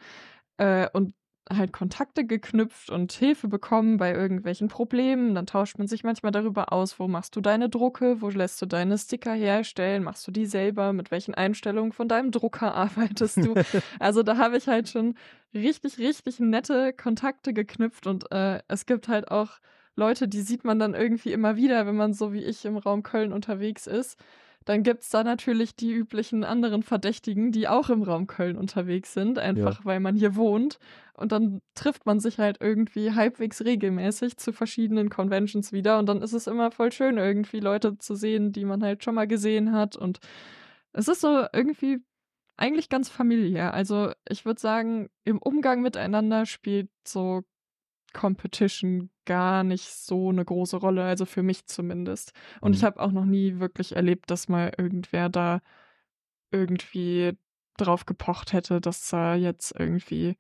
Äh, und halt Kontakte geknüpft und Hilfe bekommen bei irgendwelchen Problemen. Dann tauscht man sich manchmal darüber aus, wo machst du deine Drucke, wo lässt du deine Sticker herstellen, machst du die selber, mit welchen Einstellungen von deinem Drucker arbeitest du. also da habe ich halt schon richtig, richtig nette Kontakte geknüpft und äh, es gibt halt auch Leute, die sieht man dann irgendwie immer wieder, wenn man so wie ich im Raum Köln unterwegs ist. Dann gibt es da natürlich die üblichen anderen Verdächtigen, die auch im Raum Köln unterwegs sind, einfach ja. weil man hier wohnt. Und dann trifft man sich halt irgendwie halbwegs regelmäßig zu verschiedenen Conventions wieder. Und dann ist es immer voll schön, irgendwie Leute zu sehen, die man halt schon mal gesehen hat. Und es ist so irgendwie eigentlich ganz familiär. Also ich würde sagen, im Umgang miteinander spielt so Competition gar nicht so eine große Rolle, also für mich zumindest. Und mhm. ich habe auch noch nie wirklich erlebt, dass mal irgendwer da irgendwie drauf gepocht hätte, dass da jetzt irgendwie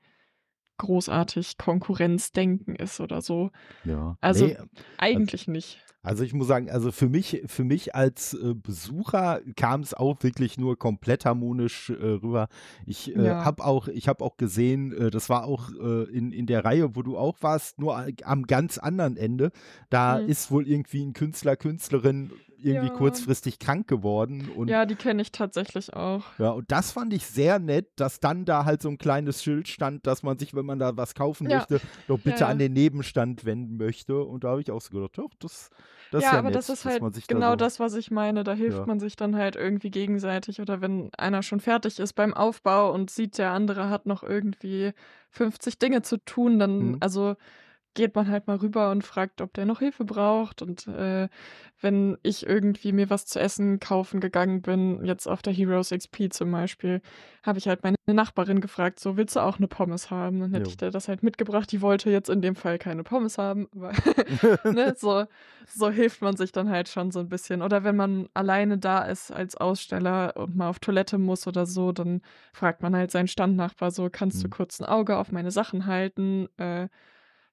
großartig Konkurrenzdenken ist oder so. Ja. Also nee, eigentlich also, nicht. Also ich muss sagen, also für mich, für mich als äh, Besucher kam es auch wirklich nur komplett harmonisch äh, rüber. Ich äh, ja. habe auch, ich habe auch gesehen, äh, das war auch äh, in, in der Reihe, wo du auch warst, nur am ganz anderen Ende. Da mhm. ist wohl irgendwie ein Künstler, Künstlerin irgendwie ja. kurzfristig krank geworden. Und, ja, die kenne ich tatsächlich auch. Ja, und das fand ich sehr nett, dass dann da halt so ein kleines Schild stand, dass man sich, wenn man da was kaufen ja. möchte, doch bitte ja, an den Nebenstand wenden möchte. Und da habe ich auch so gedacht, doch, das, das ja, ist ja aber nett, das ist halt genau da so das, was ich meine. Da hilft man sich dann halt irgendwie gegenseitig. Oder wenn einer schon fertig ist beim Aufbau und sieht, der andere hat noch irgendwie 50 Dinge zu tun, dann, mhm. also geht man halt mal rüber und fragt, ob der noch Hilfe braucht. Und äh, wenn ich irgendwie mir was zu essen kaufen gegangen bin, jetzt auf der Heroes XP zum Beispiel, habe ich halt meine Nachbarin gefragt, so willst du auch eine Pommes haben? Dann hätte jo. ich dir das halt mitgebracht. Die wollte jetzt in dem Fall keine Pommes haben, aber ne, so, so hilft man sich dann halt schon so ein bisschen. Oder wenn man alleine da ist als Aussteller und mal auf Toilette muss oder so, dann fragt man halt seinen Standnachbar so, kannst mhm. du kurz ein Auge auf meine Sachen halten? Äh,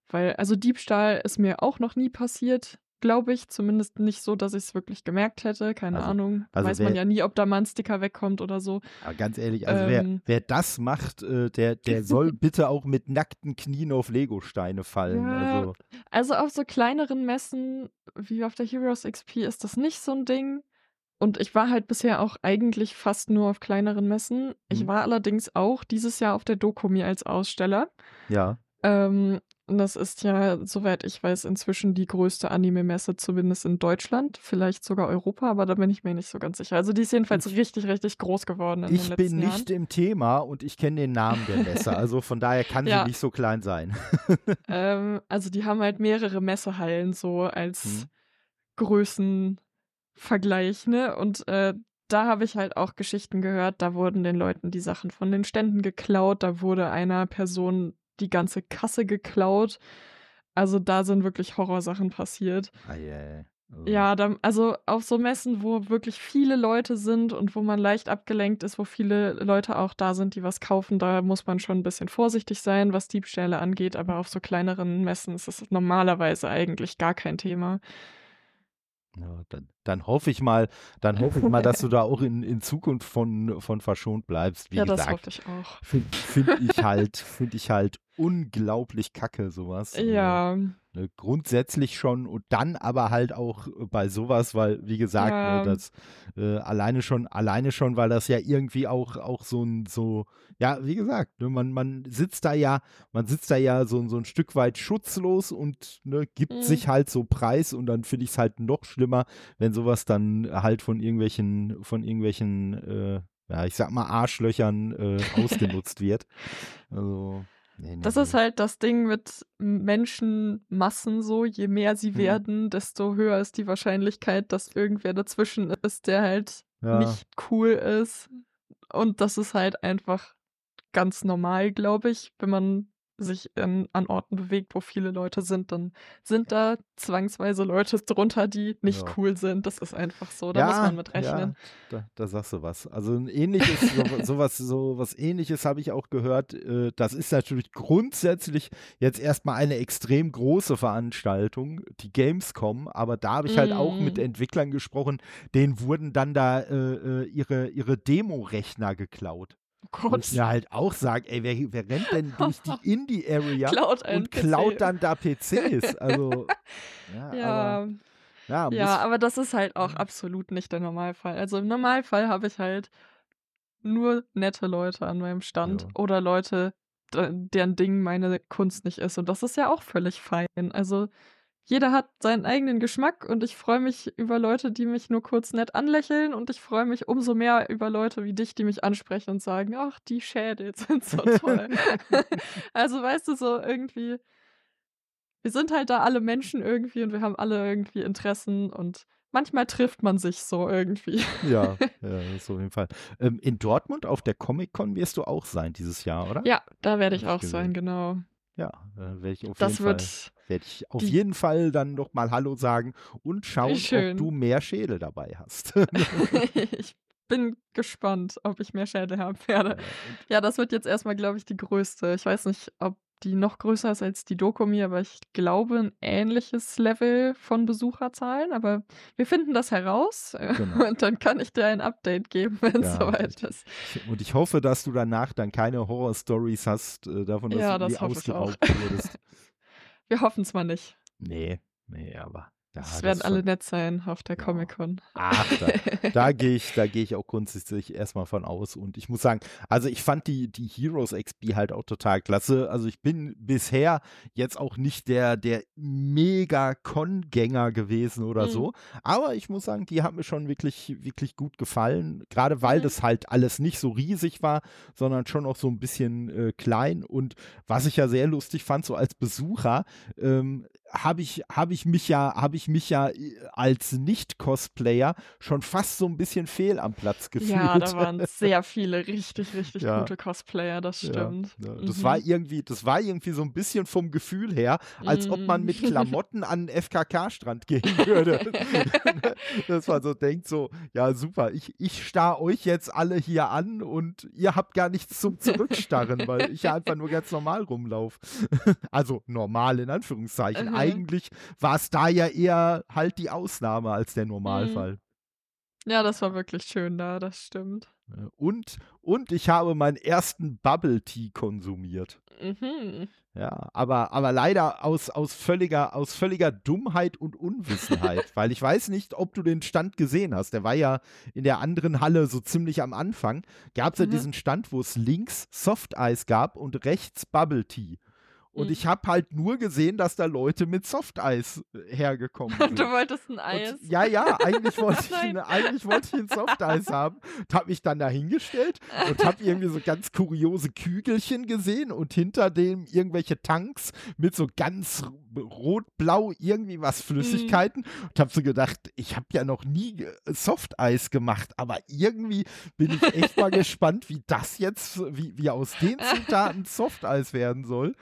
weil, also Diebstahl ist mir auch noch nie passiert, glaube ich. Zumindest nicht so, dass ich es wirklich gemerkt hätte. Keine also, Ahnung. Also Weiß wer, man ja nie, ob da mal ein Sticker wegkommt oder so. Aber ganz ehrlich, also ähm, wer, wer das macht, äh, der, der soll bitte auch mit nackten Knien auf Legosteine fallen. Ja, also. also auf so kleineren Messen wie auf der Heroes XP ist das nicht so ein Ding. Und ich war halt bisher auch eigentlich fast nur auf kleineren Messen. Ich mhm. war allerdings auch dieses Jahr auf der Dokumi als Aussteller. Ja. Ähm, das ist ja, soweit ich weiß, inzwischen die größte Anime-Messe, zumindest in Deutschland, vielleicht sogar Europa, aber da bin ich mir nicht so ganz sicher. Also die ist jedenfalls ich, richtig, richtig groß geworden. In ich bin nicht Jahren. im Thema und ich kenne den Namen der Messe, also von daher kann ja. sie nicht so klein sein. ähm, also die haben halt mehrere Messehallen so als hm. Größenvergleich, ne? Und äh, da habe ich halt auch Geschichten gehört, da wurden den Leuten die Sachen von den Ständen geklaut, da wurde einer Person die ganze Kasse geklaut. Also da sind wirklich Horrorsachen passiert. Ah, yeah. Also, Ja, dann, also auf so Messen, wo wirklich viele Leute sind und wo man leicht abgelenkt ist, wo viele Leute auch da sind, die was kaufen, da muss man schon ein bisschen vorsichtig sein, was Diebstähle angeht. Aber auf so kleineren Messen ist es normalerweise eigentlich gar kein Thema. Ja, dann, dann hoffe ich mal, dann hoffe ich mal, dass du da auch in, in Zukunft von, von verschont bleibst. Wie Ja, das gesagt, hoffe ich auch. finde find ich halt, finde ich halt unglaublich kacke, sowas. Äh, Ja, Ne, grundsätzlich schon und dann aber halt auch äh, bei sowas, weil, wie gesagt, Ja. ne, das äh, alleine schon, alleine schon, weil das ja irgendwie auch, auch so ein, so, ja, wie gesagt, ne, man, man sitzt da ja, man sitzt da ja so, so ein Stück weit schutzlos und ne, gibt Mhm. sich halt so preis und dann finde ich es halt noch schlimmer, wenn sowas dann halt von irgendwelchen, von irgendwelchen, äh, ja, ich sag mal, Arschlöchern äh, ausgenutzt wird. Also, nee, nee, das nee. ist halt das Ding mit Menschenmassen so. Je mehr sie Mhm. werden, desto höher ist die Wahrscheinlichkeit, dass irgendwer dazwischen ist, der halt Ja. nicht cool ist. Und das ist halt einfach ganz normal, glaube ich, wenn man sich an, an Orten bewegt, wo viele Leute sind, dann sind da zwangsweise Leute drunter, die nicht Ja. cool sind. Das ist einfach so, da muss man mit rechnen. Ja, da, da sagst du was. Also ein ähnliches, so, sowas, so was ähnliches habe ich auch gehört. Äh, das ist natürlich grundsätzlich jetzt erstmal eine extrem große Veranstaltung, die Gamescom, aber da habe ich halt auch mit Mm. Entwicklern gesprochen, denen wurden dann da äh, äh, ihre, ihre Demo-Rechner geklaut. Oh ich mir halt auch sage, ey, wer, wer rennt denn durch die Indie-Area klaut und klaut PC. dann da PCs? Also, ja, aber, Ja, ja, muss, ja, aber das ist halt auch absolut nicht der Normalfall. Also im Normalfall habe ich halt nur nette Leute an meinem Stand Ja. oder Leute, de- deren Ding meine Kunst nicht ist. Und das ist ja auch völlig fein. Also jeder hat seinen eigenen Geschmack und ich freue mich über Leute, die mich nur kurz nett anlächeln und ich freue mich umso mehr über Leute wie dich, die mich ansprechen und sagen, ach, die Schädel sind so toll. also weißt du, so irgendwie, wir sind halt da alle Menschen irgendwie und wir haben alle irgendwie Interessen und manchmal trifft man sich so irgendwie. Ja, ja, das ist auf jeden Fall. Ähm, in Dortmund auf der Comic-Con wirst du auch sein dieses Jahr, oder? Ja, da werde ich auch gesehen. sein, genau. Ja, äh, werde ich auf Das jeden Fall, wird werde ich auf die- jeden Fall dann noch mal Hallo sagen und schauen, ob schön. du mehr Schädel dabei hast. ich bin gespannt, ob ich mehr Schädel haben werde. Ja, das wird jetzt erstmal, glaube ich, die größte. Ich weiß nicht, ob die noch größer ist als die Dokumi, aber ich glaube ein ähnliches Level von Besucherzahlen. Aber wir finden das heraus Genau. und dann kann ich dir ein Update geben, wenn es Ja, soweit ist. Und ich hoffe, dass du danach dann keine Horror-Stories hast, äh, davon, dass Ja, du das ausgeraubt wurdest. Wir hoffen es mal nicht. Nee, nee, aber ja, Es das werden alle nett sein auf der Ja. Comic-Con. Ach, da, da gehe ich, da gehe ich auch grundsätzlich erstmal von aus. Und ich muss sagen, also ich fand die, die Heroes XP halt auch total klasse. Also ich bin bisher jetzt auch nicht der, der mega Con-Gänger gewesen oder Mhm. so. Aber ich muss sagen, die hat mir schon wirklich, wirklich gut gefallen. Gerade weil Mhm. das halt alles nicht so riesig war, sondern schon auch so ein bisschen äh, klein. Und was ich ja sehr lustig fand, so als Besucher, ähm, habe ich, hab ich mich ja, habe ich mich ja äh, als Nicht-Cosplayer schon fast so ein bisschen fehl am Platz gefühlt. Ja, da waren sehr viele richtig, richtig Ja. gute Cosplayer, das stimmt. ja, das Mhm. war irgendwie, das war irgendwie so ein bisschen vom Gefühl her, als ob man mit Mhm. Klamotten an den FKK-Strand gehen würde. Dass man so denkt, so, ja super, ich, ich starr euch jetzt alle hier an und ihr habt gar nichts zum Zurückstarren, weil ich ja einfach nur ganz normal rumlaufe. Also normal in Anführungszeichen. Mhm. Eigentlich war es da ja eher halt die Ausnahme als der Normalfall. Ja, das war wirklich schön da, das stimmt. Und, und ich habe meinen ersten Bubble Tea konsumiert. Mhm. Ja, aber, aber leider aus, aus, völliger, aus völliger Dummheit und Unwissenheit, weil ich weiß nicht, ob du den Stand gesehen hast. Der war ja in der anderen Halle so ziemlich am Anfang. Gab es ja Mhm. diesen Stand, wo es links Softeis gab und rechts Bubble Tea. Und Mhm. ich habe halt nur gesehen, dass da Leute mit Softeis äh, hergekommen sind. Du wolltest ein Und, Eis. ja, ja, eigentlich wollte ich, Nein. ein, eigentlich wollte ich ein Softeis haben und habe mich dann da hingestellt und habe irgendwie so ganz kuriose Kügelchen gesehen und hinter dem irgendwelche Tanks mit so ganz rot-blau irgendwie was Flüssigkeiten und habe so gedacht, ich habe ja noch nie äh, Softeis gemacht, aber irgendwie bin ich echt mal gespannt, wie das jetzt, wie, wie aus den Zutaten Softeis werden soll.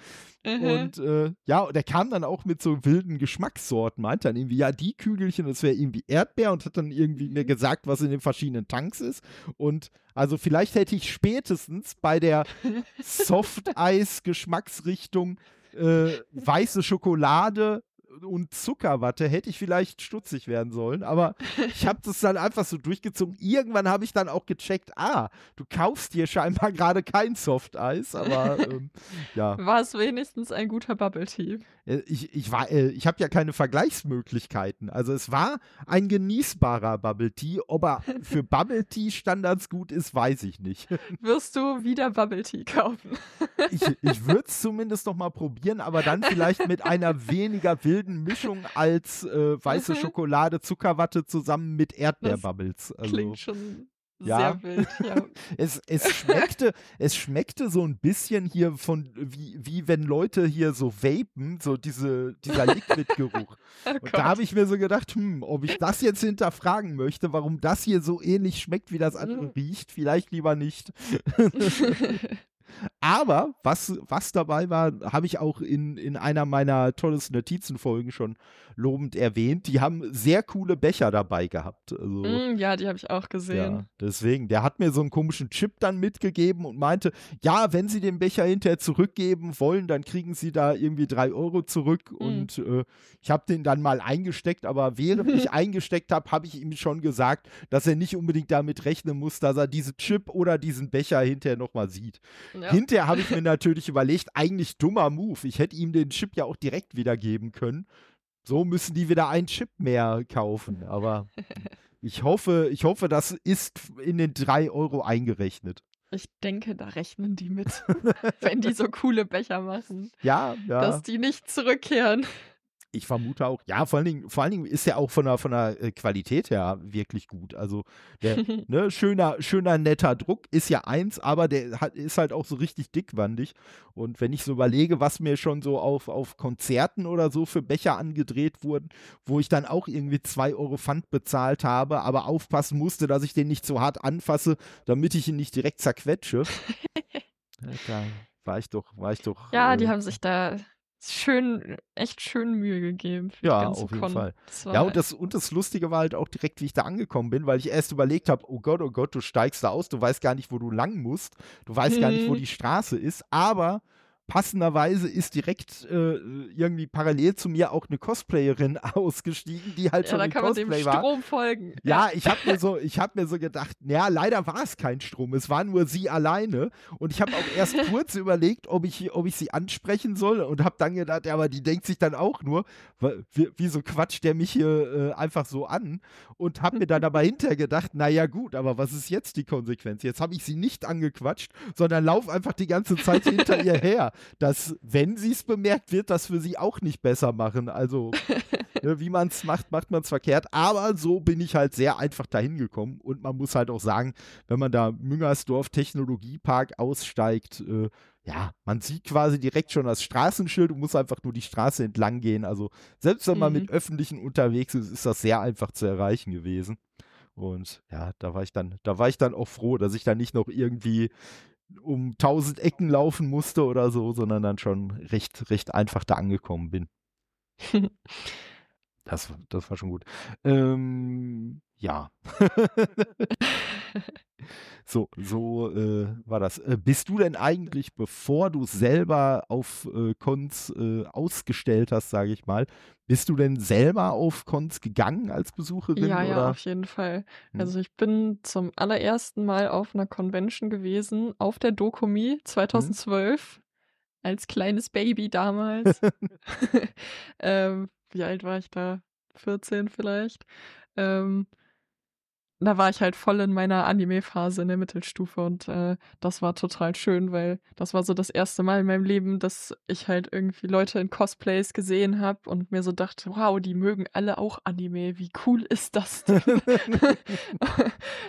Mhm. Und äh, ja, der kam dann auch mit so wilden Geschmackssorten, meinte dann irgendwie, ja, die Kügelchen, das wäre irgendwie Erdbeer und hat dann irgendwie mir gesagt, was in den verschiedenen Tanks ist. Und also vielleicht hätte ich spätestens bei der Soft-Eis-Geschmacksrichtung äh, weiße Schokolade und Zuckerwatte hätte ich vielleicht stutzig werden sollen, aber ich habe das dann einfach so durchgezogen. Irgendwann habe ich dann auch gecheckt, ah, du kaufst dir scheinbar gerade kein Softeis, aber ähm, ja. War es wenigstens ein guter Bubble Tea? Äh, Ich, ich, war, äh, ich habe ja keine Vergleichsmöglichkeiten. Also es war ein genießbarer Bubble Tea. Ob er für Bubble Tea Standards gut ist, weiß ich nicht. Wirst du wieder Bubble Tea kaufen? Ich, ich würde es zumindest noch mal probieren, aber dann vielleicht mit einer weniger wilden Mischung als äh, weiße Mhm. Schokolade, Zuckerwatte zusammen mit Erdbeerbubbles. Also, Klingt schon Ja. sehr wild, ja. es, es schmeckte, es schmeckte so ein bisschen hier von, wie, wie wenn Leute hier so vapen, so diese, dieser Liquid-Geruch. Oh Und da habe ich mir so gedacht, hm, ob ich das jetzt hinterfragen möchte, warum das hier so ähnlich schmeckt, wie das andere Mhm. riecht, vielleicht lieber nicht. Aber was, was dabei war, habe ich auch in, in einer meiner tollesten Notizenfolgen schon lobend erwähnt. Die haben sehr coole Becher dabei gehabt. Also, Mm, ja, die habe ich auch ja, gesehen. deswegen, der hat mir so einen komischen Chip dann mitgegeben und meinte, ja, wenn Sie den Becher hinterher zurückgeben wollen, dann kriegen Sie da irgendwie drei Euro zurück. Mhm. Und äh, ich habe den dann mal eingesteckt, aber während ich eingesteckt habe, habe ich ihm schon gesagt, dass er nicht unbedingt damit rechnen muss, dass er diesen Chip oder diesen Becher hinterher nochmal sieht. Ja. Hinterher habe ich mir natürlich überlegt, eigentlich dummer Move. Ich hätte ihm den Chip ja auch direkt wiedergeben können. So müssen die wieder einen Chip mehr kaufen. Aber ich hoffe, ich hoffe, das ist in den drei Euro eingerechnet. Ich denke, da rechnen die mit, wenn die so coole Becher machen, Ja, ja. dass die nicht zurückkehren. Ich vermute auch. Ja, vor allen Dingen, vor allen Dingen ist er auch von der, von der äh, Qualität her wirklich gut. Also der, ne, schöner, schöner, netter Druck ist ja eins, aber der hat, ist halt auch so richtig dickwandig. Und wenn ich so überlege, was mir schon so auf, auf Konzerten oder so für Becher angedreht wurden, wo ich dann auch irgendwie zwei Euro Pfand bezahlt habe, aber aufpassen musste, dass ich den nicht so hart anfasse, damit ich ihn nicht direkt zerquetsche. Ja, war ich doch, war ich doch. Ja, die äh, haben sich da schön, echt schön Mühe gegeben Ja, auf jeden Con. Fall. Ja, und das, und das Lustige war halt auch direkt, wie ich da angekommen bin, weil ich erst überlegt habe, oh Gott, oh Gott, du steigst da aus, du weißt gar nicht, wo du lang musst, du weißt gar nicht, wo Mhm. die Straße ist, aber passenderweise ist direkt äh, irgendwie parallel zu mir auch eine Cosplayerin ausgestiegen, die halt ja, schon da im kann man dem Cosplay war. Strom folgen. Ja, ich habe mir so, ich habe mir so gedacht, ja, leider war es kein Strom, es war nur sie alleine und ich habe auch erst kurz überlegt, ob ich, ob ich sie ansprechen soll und habe dann gedacht, ja, aber die denkt sich dann auch nur, wieso quatscht der mich hier äh, einfach so an und habe mir dann aber hinterher gedacht, na ja gut, aber was ist jetzt die Konsequenz? Jetzt habe ich sie nicht angequatscht, sondern lauf einfach die ganze Zeit hinter ihr her. Das, wenn sie es bemerkt, wird das für sie auch nicht besser machen. Also ne, wie man es macht, macht man es verkehrt. Aber so bin ich halt sehr einfach dahin gekommen. Und man muss halt auch sagen, wenn man da Müngersdorf Technologiepark aussteigt, äh, ja, man sieht quasi direkt schon das Straßenschild und muss einfach nur die Straße entlang gehen. Also selbst wenn man Mhm. mit Öffentlichen unterwegs ist, ist das sehr einfach zu erreichen gewesen. Und ja, da war ich dann, da war ich dann auch froh, dass ich da nicht noch irgendwie um tausend Ecken laufen musste oder so, sondern dann schon recht, recht einfach da angekommen bin. Das, das war schon gut. Ähm, ja. so, so äh, war das. Äh, bist du denn eigentlich, bevor du selber auf äh, Cons äh, ausgestellt hast, sage ich mal, bist du denn selber auf Cons gegangen als Besucherin? Ja, ja, oder? auf jeden Fall. Hm. Also ich bin zum allerersten Mal auf einer Convention gewesen, auf der Dokumi 2012, als kleines Baby damals. ähm, wie alt war ich da? 14 vielleicht. Ähm, da war ich halt voll in meiner Anime-Phase in der Mittelstufe und äh, das war total schön, weil das war so das erste Mal in meinem Leben, dass ich halt irgendwie Leute in Cosplays gesehen habe und mir so dachte, wow, die mögen alle auch Anime, wie cool ist das denn?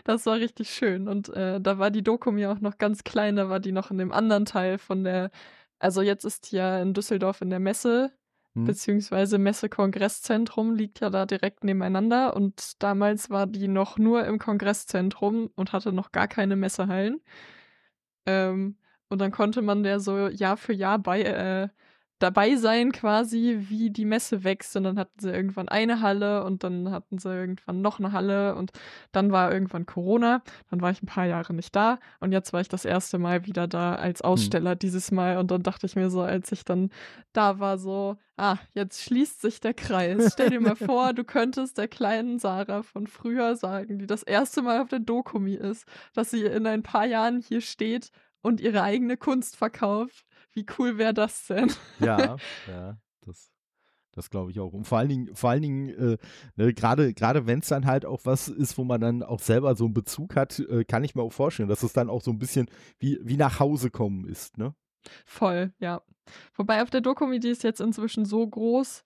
das war richtig schön und äh, da war die Doku mir auch noch ganz klein, da war die noch in dem anderen Teil von der, also jetzt ist ja in Düsseldorf in der Messe Hm? beziehungsweise Messe-Kongresszentrum liegt ja da direkt nebeneinander und damals war die noch nur im Kongresszentrum und hatte noch gar keine Messehallen. Ähm, und dann konnte man der so Jahr für Jahr bei, äh, dabei sein quasi, wie die Messe wächst. Und dann hatten sie irgendwann eine Halle und dann hatten sie irgendwann noch eine Halle und dann war irgendwann Corona. Dann war ich ein paar Jahre nicht da und jetzt war ich das erste Mal wieder da als hm. Aussteller hm. dieses Mal. Und dann dachte ich mir so, als ich dann da war, so, ah, jetzt schließt sich der Kreis. Stell dir mal vor, du könntest der kleinen Sarah von früher sagen, die das erste Mal auf der Dokumi ist, dass sie in ein paar Jahren hier steht und ihre eigene Kunst verkauft. Wie cool wäre das denn? Ja, ja, das, das glaube ich auch. Und vor allen Dingen, vor allen Dingen, äh, ne, gerade, gerade wenn es dann halt auch was ist, wo man dann auch selber so einen Bezug hat, äh, kann ich mir auch vorstellen, dass es dann auch so ein bisschen wie, wie nach Hause kommen ist, ne? Voll, ja. Wobei auf der Dokumi, die ist jetzt inzwischen so groß,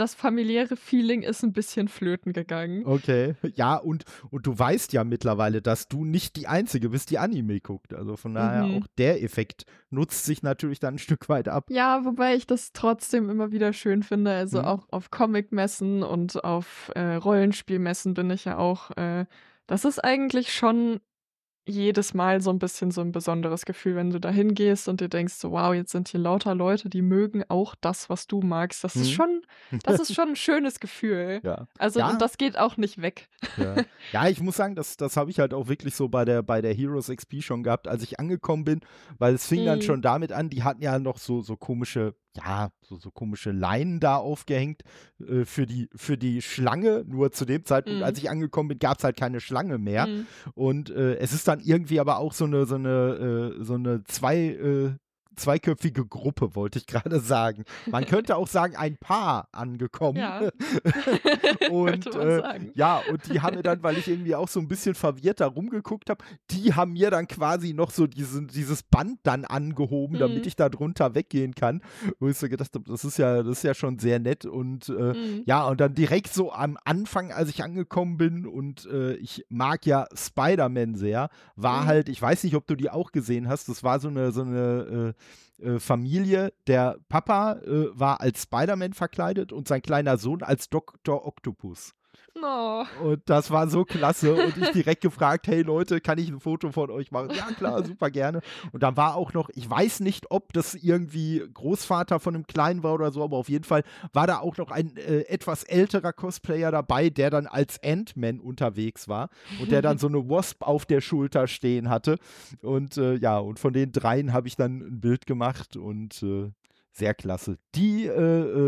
das familiäre Feeling ist ein bisschen flöten gegangen. Okay, ja, und, und du weißt ja mittlerweile, dass du nicht die Einzige bist, die Anime guckt. Also von daher mhm. auch der Effekt nutzt sich natürlich dann ein Stück weit ab. Ja, wobei ich das trotzdem immer wieder schön finde. Also mhm. auch auf Comic-Messen und auf äh, Rollenspielmessen bin ich ja auch. Äh, das ist eigentlich schon jedes Mal so ein bisschen so ein besonderes Gefühl, wenn du da hingehst und dir denkst so: „Wow, jetzt sind hier lauter Leute, die mögen auch das, was du magst.“ Das ist mhm. schon das ist schon ein schönes Gefühl. Ja. Also, und das geht auch nicht weg. Ja. Ja, ich muss sagen, das das habe ich halt auch wirklich so bei der bei der Heroes XP schon gehabt, als ich angekommen bin, weil es fing dann mhm. schon damit an, die hatten ja noch so so komische ja, so, so komische Leinen da aufgehängt äh, für, die, für die Schlange. Nur zu dem Zeitpunkt, mm. als ich angekommen bin, gab es halt keine Schlange mehr. Mm. Und äh, es ist dann irgendwie aber auch so eine, so eine, äh, so eine zwei, äh, zweiköpfige Gruppe, wollte ich gerade sagen. Man könnte auch sagen, ein Paar angekommen. Ja. und äh, ja, und die haben mir dann, weil ich irgendwie auch so ein bisschen verwirrt da rumgeguckt habe, die haben mir dann quasi noch so diesen, dieses Band dann angehoben, mhm. damit ich da drunter weggehen kann. Wo ich so gedacht habe, das ist ja, das ist ja schon sehr nett. Und äh, mhm. ja, und dann direkt so am Anfang, als ich angekommen bin und äh, ich mag ja Spider-Man sehr, war mhm. halt, ich weiß nicht, ob du die auch gesehen hast, das war so eine, so eine äh, äh, Familie. Der Papa äh, war als Spider-Man verkleidet und sein kleiner Sohn als Dr. Octopus. Oh. Und das war so klasse. Und ich direkt gefragt, hey Leute, kann ich ein Foto von euch machen? Ja, klar, super gerne. Und dann war auch noch, ich weiß nicht, ob das irgendwie Großvater von einem Kleinen war oder so, aber auf jeden Fall war da auch noch ein äh, etwas älterer Cosplayer dabei, der dann als Ant-Man unterwegs war und der dann so eine Wasp auf der Schulter stehen hatte. Und äh, ja, und von den dreien habe ich dann ein Bild gemacht und äh, sehr klasse. Die äh,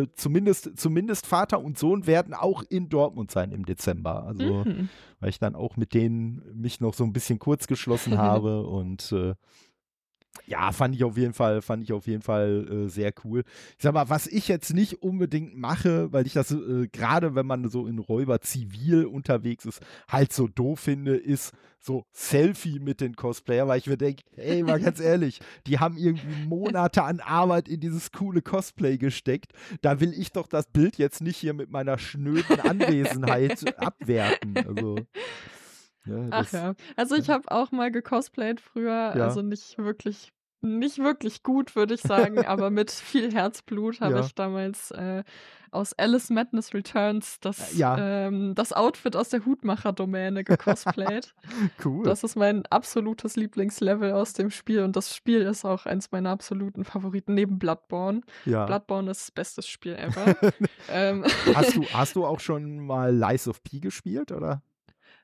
äh, zumindest, zumindest Vater und Sohn werden auch in Dortmund sein im Dezember. Also, mhm. weil ich dann auch mit denen mich noch so ein bisschen kurz geschlossen habe und äh, ja, fand ich auf jeden Fall, fand ich auf jeden Fall äh, sehr cool. Ich sag mal, was ich jetzt nicht unbedingt mache, weil ich das äh, gerade, wenn man so in Räuber zivil unterwegs ist, halt so doof finde, ist so Selfie mit den Cosplayer, weil ich mir denke, ey, mal ganz ehrlich, die haben irgendwie Monate an Arbeit in dieses coole Cosplay gesteckt. Da will ich doch das Bild jetzt nicht hier mit meiner schnöden Anwesenheit abwerten. Also. Ja, Ach ja. Also ich ja. habe auch mal gecosplayt früher, ja. also nicht wirklich, nicht wirklich gut, würde ich sagen, aber mit viel Herzblut habe ich damals äh, aus Alice Madness Returns das, ähm, das Outfit aus der Hutmacher-Domäne gecosplayt. cool. Das ist mein absolutes Lieblingslevel aus dem Spiel und das Spiel ist auch eins meiner absoluten Favoriten neben Bloodborne. Ja. Bloodborne ist das beste Spiel ever. ähm. hast, du, hast du auch schon mal Lies of P gespielt, oder?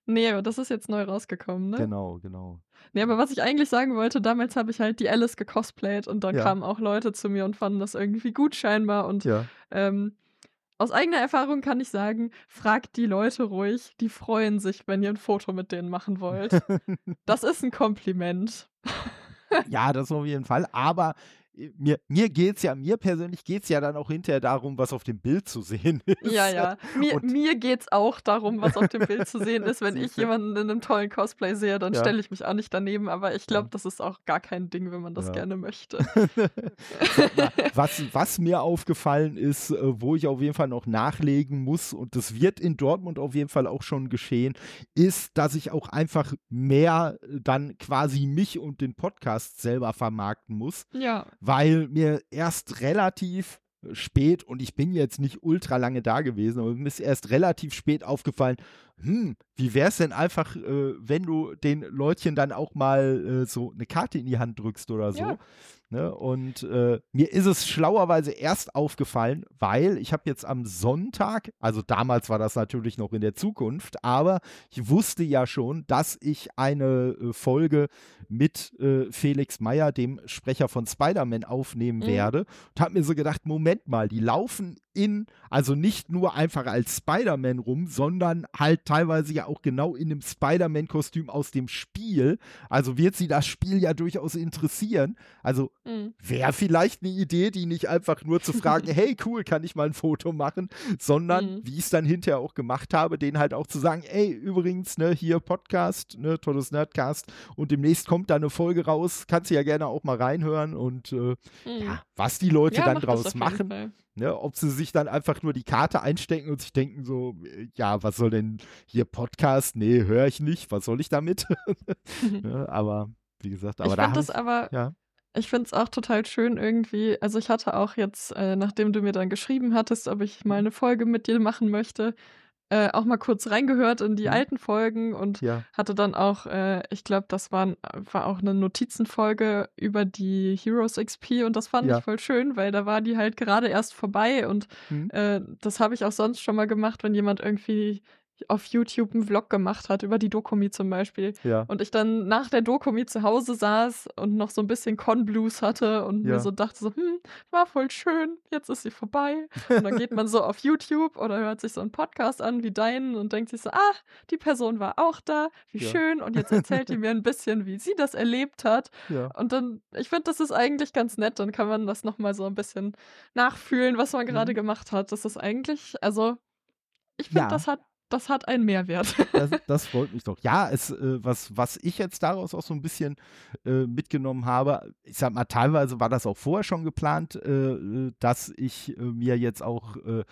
Nee, aber das ist jetzt neu rausgekommen, ne? Genau, genau. Nee, aber was ich eigentlich sagen wollte, damals habe ich halt die Alice gecosplayt und dann ja. kamen auch Leute zu mir und fanden das irgendwie gut scheinbar. Und ja. ähm, aus eigener Erfahrung kann ich sagen, fragt die Leute ruhig, die freuen sich, wenn ihr ein Foto mit denen machen wollt. das ist ein Kompliment. ja, das auf jeden Fall. Aber mir, mir es ja, mir persönlich geht es ja dann auch hinterher darum, was auf dem Bild zu sehen ist. Ja, ja. Mir, mir geht es auch darum, was auf dem Bild zu sehen ist. Wenn ich jemanden in einem tollen Cosplay sehe, dann ja. stelle ich mich auch nicht daneben. Aber ich glaube, ja. das ist auch gar kein Ding, wenn man das ja. gerne möchte. was, was mir aufgefallen ist, äh, wo ich auf jeden Fall noch nachlegen muss, und das wird in Dortmund auf jeden Fall auch schon geschehen, ist, dass ich auch einfach mehr dann quasi mich und den Podcast selber vermarkten muss. Ja weil mir erst relativ spät, und ich bin jetzt nicht ultra lange da gewesen, aber mir ist erst relativ spät aufgefallen, hm, wie wäre es denn einfach, äh, wenn du den Leutchen dann auch mal äh, so eine Karte in die Hand drückst oder so. Ja. Ne? Und äh, mir ist es schlauerweise erst aufgefallen, weil ich habe jetzt am Sonntag, also damals war das natürlich noch in der Zukunft, aber ich wusste ja schon, dass ich eine äh, Folge mit äh, Felix Meyer, dem Sprecher von Spider-Man, aufnehmen Mhm. werde. Und habe mir so gedacht, Moment mal, die laufen in, also nicht nur einfach als Spider-Man rum, sondern halt teilweise ja auch genau in dem Spider-Man-Kostüm aus dem Spiel. Also wird sie das Spiel ja durchaus interessieren. Also Mhm. wäre vielleicht eine Idee, die nicht einfach nur zu fragen, hey cool, kann ich mal ein Foto machen, sondern Mhm. wie ich es dann hinterher auch gemacht habe, denen halt auch zu sagen, ey, übrigens, ne, hier Podcast, ne, tolles Nerdcast und demnächst kommt da eine Folge raus, kannst du ja gerne auch mal reinhören und äh, Mhm. ja, was die Leute Ja, dann draus machen, Fall. Ne, ob sie sich dann einfach nur die Karte einstecken und sich denken so, äh, ja, was soll denn hier Podcast? Nee, höre ich nicht, was soll ich damit? ne, aber wie gesagt, aber ich da finde hab das aber, ja. ich finde es auch total schön irgendwie. Also ich hatte auch jetzt, äh, nachdem du mir dann geschrieben hattest, ob ich mal eine Folge mit dir machen möchte, äh, auch mal kurz reingehört in die Mhm. alten Folgen und ja, hatte dann auch, äh, ich glaube, das war, war auch eine Notizenfolge über die Heroes XP und das fand Ja. ich voll schön, weil da war die halt gerade erst vorbei und hm, äh, das habe ich auch sonst schon mal gemacht, wenn jemand irgendwie auf YouTube einen Vlog gemacht hat, über die Dokumi zum Beispiel. ja, Und ich dann nach der Dokumi zu Hause saß und noch so ein bisschen Con-Blues hatte und Ja. mir so dachte so, hm, war voll schön, jetzt ist sie vorbei. Und dann geht man so auf YouTube oder hört sich so einen Podcast an wie deinen und denkt sich so, ach, die Person war auch da, wie Ja. schön. Und jetzt erzählt die mir ein bisschen, wie sie das erlebt hat. Und dann, ich finde, das ist eigentlich ganz nett. Dann kann man das nochmal so ein bisschen nachfühlen, was man gerade Mhm. gemacht hat. Das ist eigentlich, also, ich finde, Ja. das hat, das hat einen Mehrwert. Das, das freut mich doch. Ja, es, äh, was, was ich jetzt daraus auch so ein bisschen äh, mitgenommen habe, ich sag mal, teilweise war das auch vorher schon geplant, äh, äh, dass ich äh, mir jetzt auch äh,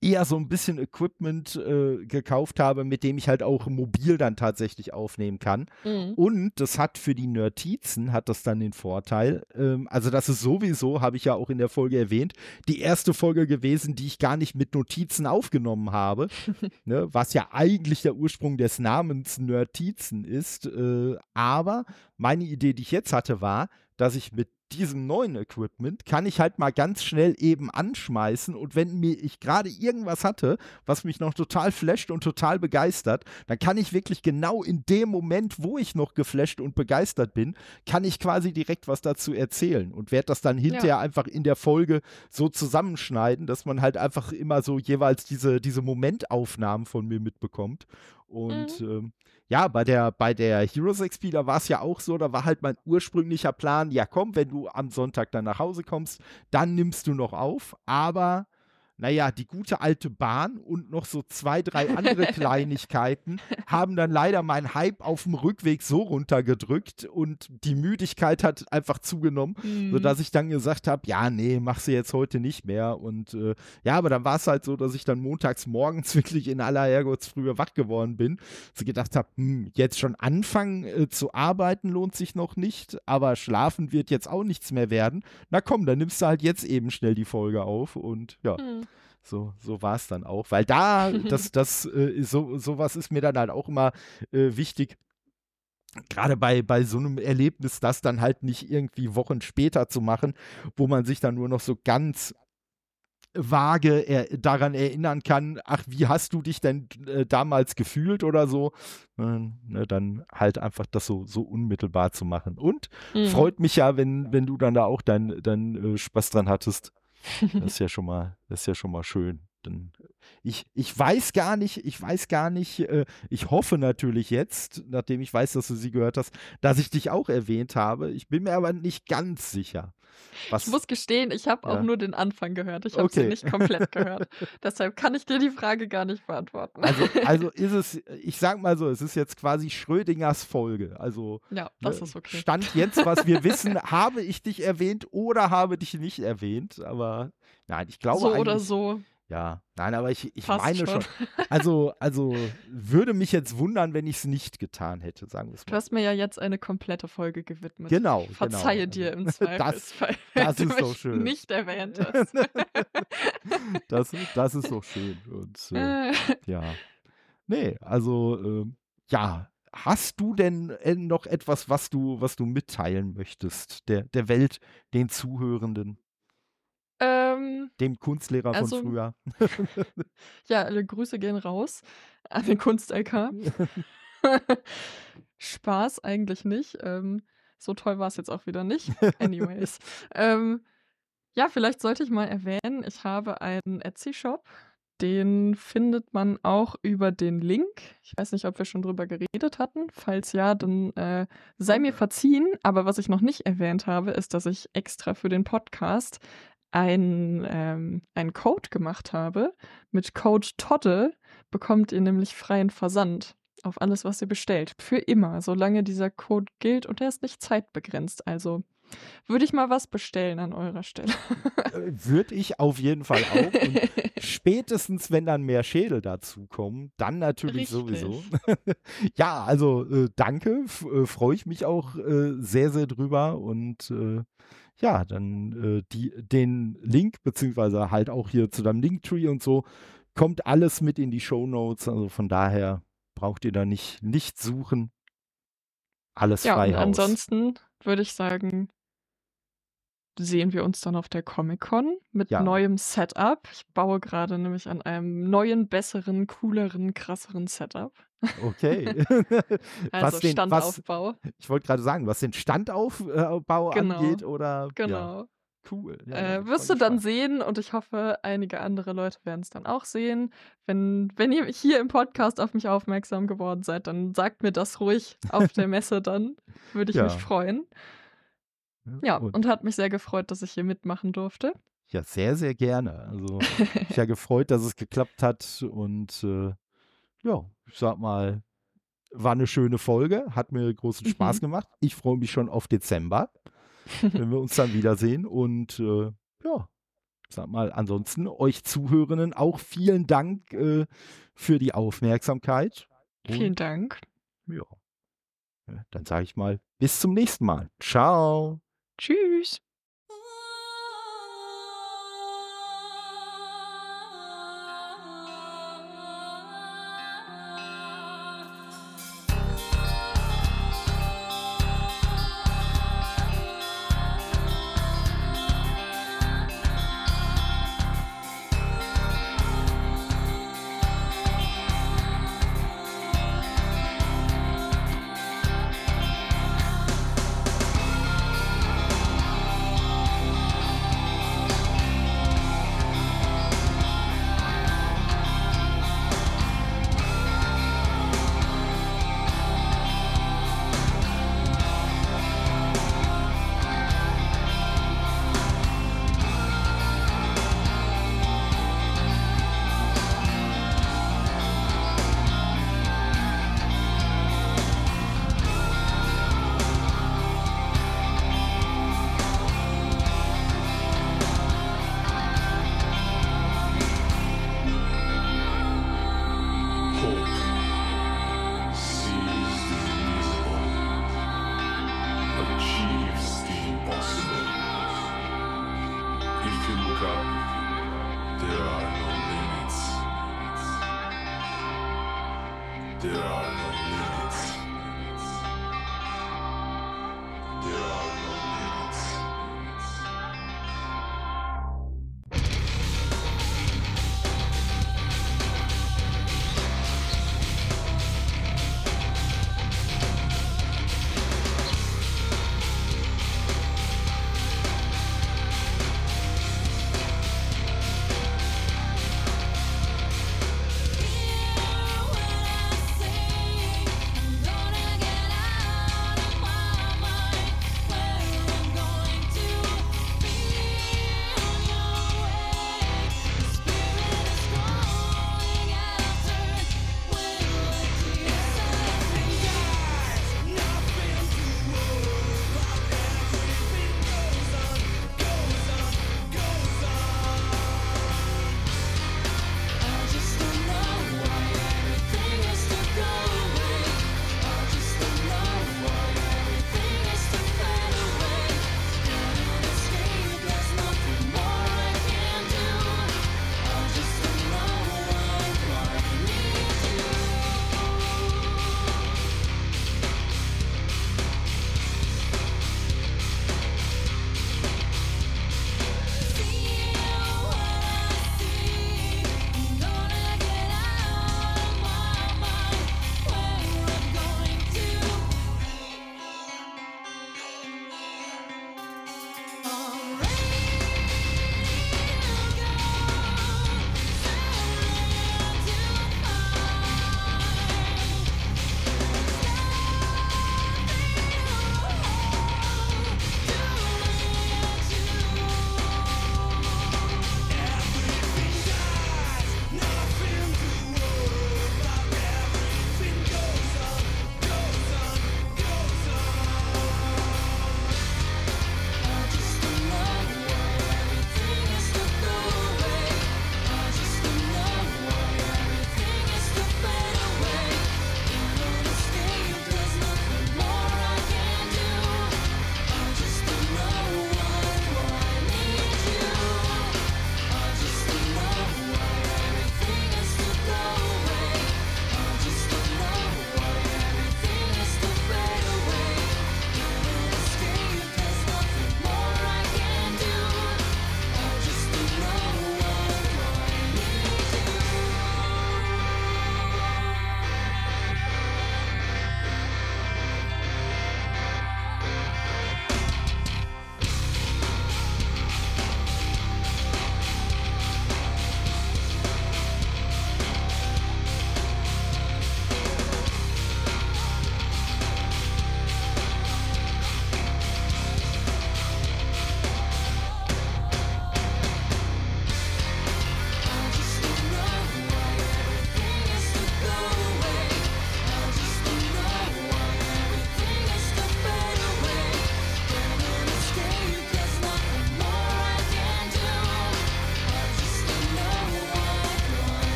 eher so ein bisschen Equipment äh, gekauft habe, mit dem ich halt auch mobil dann tatsächlich aufnehmen kann. Mhm. Und das hat für die Nertizen hat das dann den Vorteil, ähm, also das ist sowieso, habe ich ja auch in der Folge erwähnt, die erste Folge gewesen, die ich gar nicht mit Notizen aufgenommen habe, ne, was ja eigentlich der Ursprung des Namens Nertizen ist. Äh, aber meine Idee, die ich jetzt hatte, war, dass ich mit diesem neuen Equipment kann ich halt mal ganz schnell eben anschmeißen und wenn mir ich gerade irgendwas hatte, was mich noch total flasht und total begeistert, dann kann ich wirklich genau in dem Moment, wo ich noch geflasht und begeistert bin, kann ich quasi direkt was dazu erzählen und werde das dann hinterher einfach in der Folge so zusammenschneiden, dass man halt einfach immer so jeweils diese, diese Momentaufnahmen von mir mitbekommt. Und ähm, ja, bei der, bei der Heroes XP, da war es ja auch so, da war halt mein ursprünglicher Plan, ja komm, wenn du am Sonntag dann nach Hause kommst, dann nimmst du noch auf, aber naja, die gute alte Bahn und noch so zwei, drei andere Kleinigkeiten haben dann leider meinen Hype auf dem Rückweg so runtergedrückt und die Müdigkeit hat einfach zugenommen, Mhm. sodass ich dann gesagt habe, ja, nee, mach sie jetzt heute nicht mehr. Und äh, ja, aber dann war es halt so, dass ich dann montags morgens wirklich in aller Herrgottsfrühe wach geworden bin. So gedacht habe, hm, jetzt schon anfangen äh, zu arbeiten lohnt sich noch nicht, aber schlafen wird jetzt auch nichts mehr werden. Na komm, dann nimmst du halt jetzt eben schnell die Folge auf und ja. Mhm. So, so war es dann auch. Weil da, das, das, äh, so, sowas ist mir dann halt auch immer äh, wichtig. Gerade bei, bei so einem Erlebnis, das dann halt nicht irgendwie Wochen später zu machen, wo man sich dann nur noch so ganz vage er, daran erinnern kann, ach, wie hast du dich denn äh, damals gefühlt oder so, äh, ne, dann halt einfach das so, so unmittelbar zu machen. Und Mhm. freut mich ja, wenn, wenn du dann da auch deinen dein, äh, Spaß dran hattest. Das ist ja schon mal, das ist ja schon mal schön. Denn ich, ich weiß gar nicht, ich weiß gar nicht, äh, ich hoffe natürlich jetzt, nachdem ich weiß, dass du sie gehört hast, dass ich dich auch erwähnt habe. Ich bin mir aber nicht ganz sicher. Was, Ich muss gestehen, ich habe Ja. auch nur den Anfang gehört. Ich habe sie Okay. nicht komplett gehört. Deshalb kann ich dir die Frage gar nicht beantworten. also, also ist es, ich sag mal so, es ist jetzt quasi Schrödingers Folge. Also ja, das ne, ist okay. Stand jetzt, was wir wissen, habe ich dich erwähnt oder habe dich nicht erwähnt. Aber nein, ich glaube so oder so. Ja, nein, aber ich, ich Passt meine schon. schon. Also, also würde mich jetzt wundern, wenn ich es nicht getan hätte, sagen wir es Du mal. hast mir ja jetzt eine komplette Folge gewidmet. Genau, Ich verzeihe genau. dir im Das- Zweifelsfall, das wenn ist du doch schön. nicht erwähnt hast. Das, das ist doch schön. Und äh, Äh, ja. Nee, also, ähm, ja, hast du denn äh, noch etwas, was du, was du mitteilen möchtest, der, der Welt, den Zuhörenden? Ähm, dem Kunstlehrer also, von früher. ja, alle Grüße gehen raus an den Kunst-LK. Spaß eigentlich nicht. Ähm, so toll war es jetzt auch wieder nicht. Anyways. ähm, ja, vielleicht sollte ich mal erwähnen, ich habe einen Etsy-Shop. Den findet man auch über den Link. Ich weiß nicht, ob wir schon drüber geredet hatten. Falls ja, dann äh, sei mir verziehen. Aber was ich noch nicht erwähnt habe, ist, dass ich extra für den Podcast einen, ähm, einen Code gemacht habe. Mit Code Todde bekommt ihr nämlich freien Versand auf alles, was ihr bestellt. Für immer, solange dieser Code gilt und er ist nicht zeitbegrenzt. Also würde ich mal was bestellen an eurer Stelle. Äh, würde ich auf jeden Fall auch. Und spätestens, wenn dann mehr Schädel dazukommen, dann natürlich Richtig. sowieso. ja, also äh, danke. Äh, Freue ich mich auch äh, sehr, sehr drüber. Und äh, ja, dann äh, die, den Link, beziehungsweise halt auch hier zu deinem Linktree und so, kommt alles mit in die Show Notes. Also von daher braucht ihr da nicht, nicht suchen. Alles ja, frei. Und ansonsten würde ich sagen, sehen wir uns dann auf der Comic-Con mit ja. neuem Setup. Ich baue gerade nämlich an einem neuen, besseren, cooleren, krasseren Setup. Okay. also was den, Standaufbau. Was, ich wollte gerade sagen, was den Standaufbau genau. angeht oder genau. Ja. Cool. Ja, äh, wirst du dann sehen und ich hoffe, einige andere Leute werden es dann auch sehen. Wenn, wenn ihr hier im Podcast auf mich aufmerksam geworden seid, dann sagt mir das ruhig auf der Messe dann. Würde ich ja. mich freuen. Ja, und, und hat mich sehr gefreut, dass ich hier mitmachen durfte. Ja, sehr, sehr gerne. Also, ich ja gefreut, dass es geklappt hat und äh, ja, ich sag mal, war eine schöne Folge, hat mir großen Spaß mhm. gemacht. Ich freue mich schon auf Dezember, wenn wir uns dann wiedersehen. Und äh, ja, sag mal, ansonsten euch Zuhörenden auch vielen Dank äh, für die Aufmerksamkeit. Und, vielen Dank. Ja. Dann sage ich mal, bis zum nächsten Mal. Ciao. Tschüss.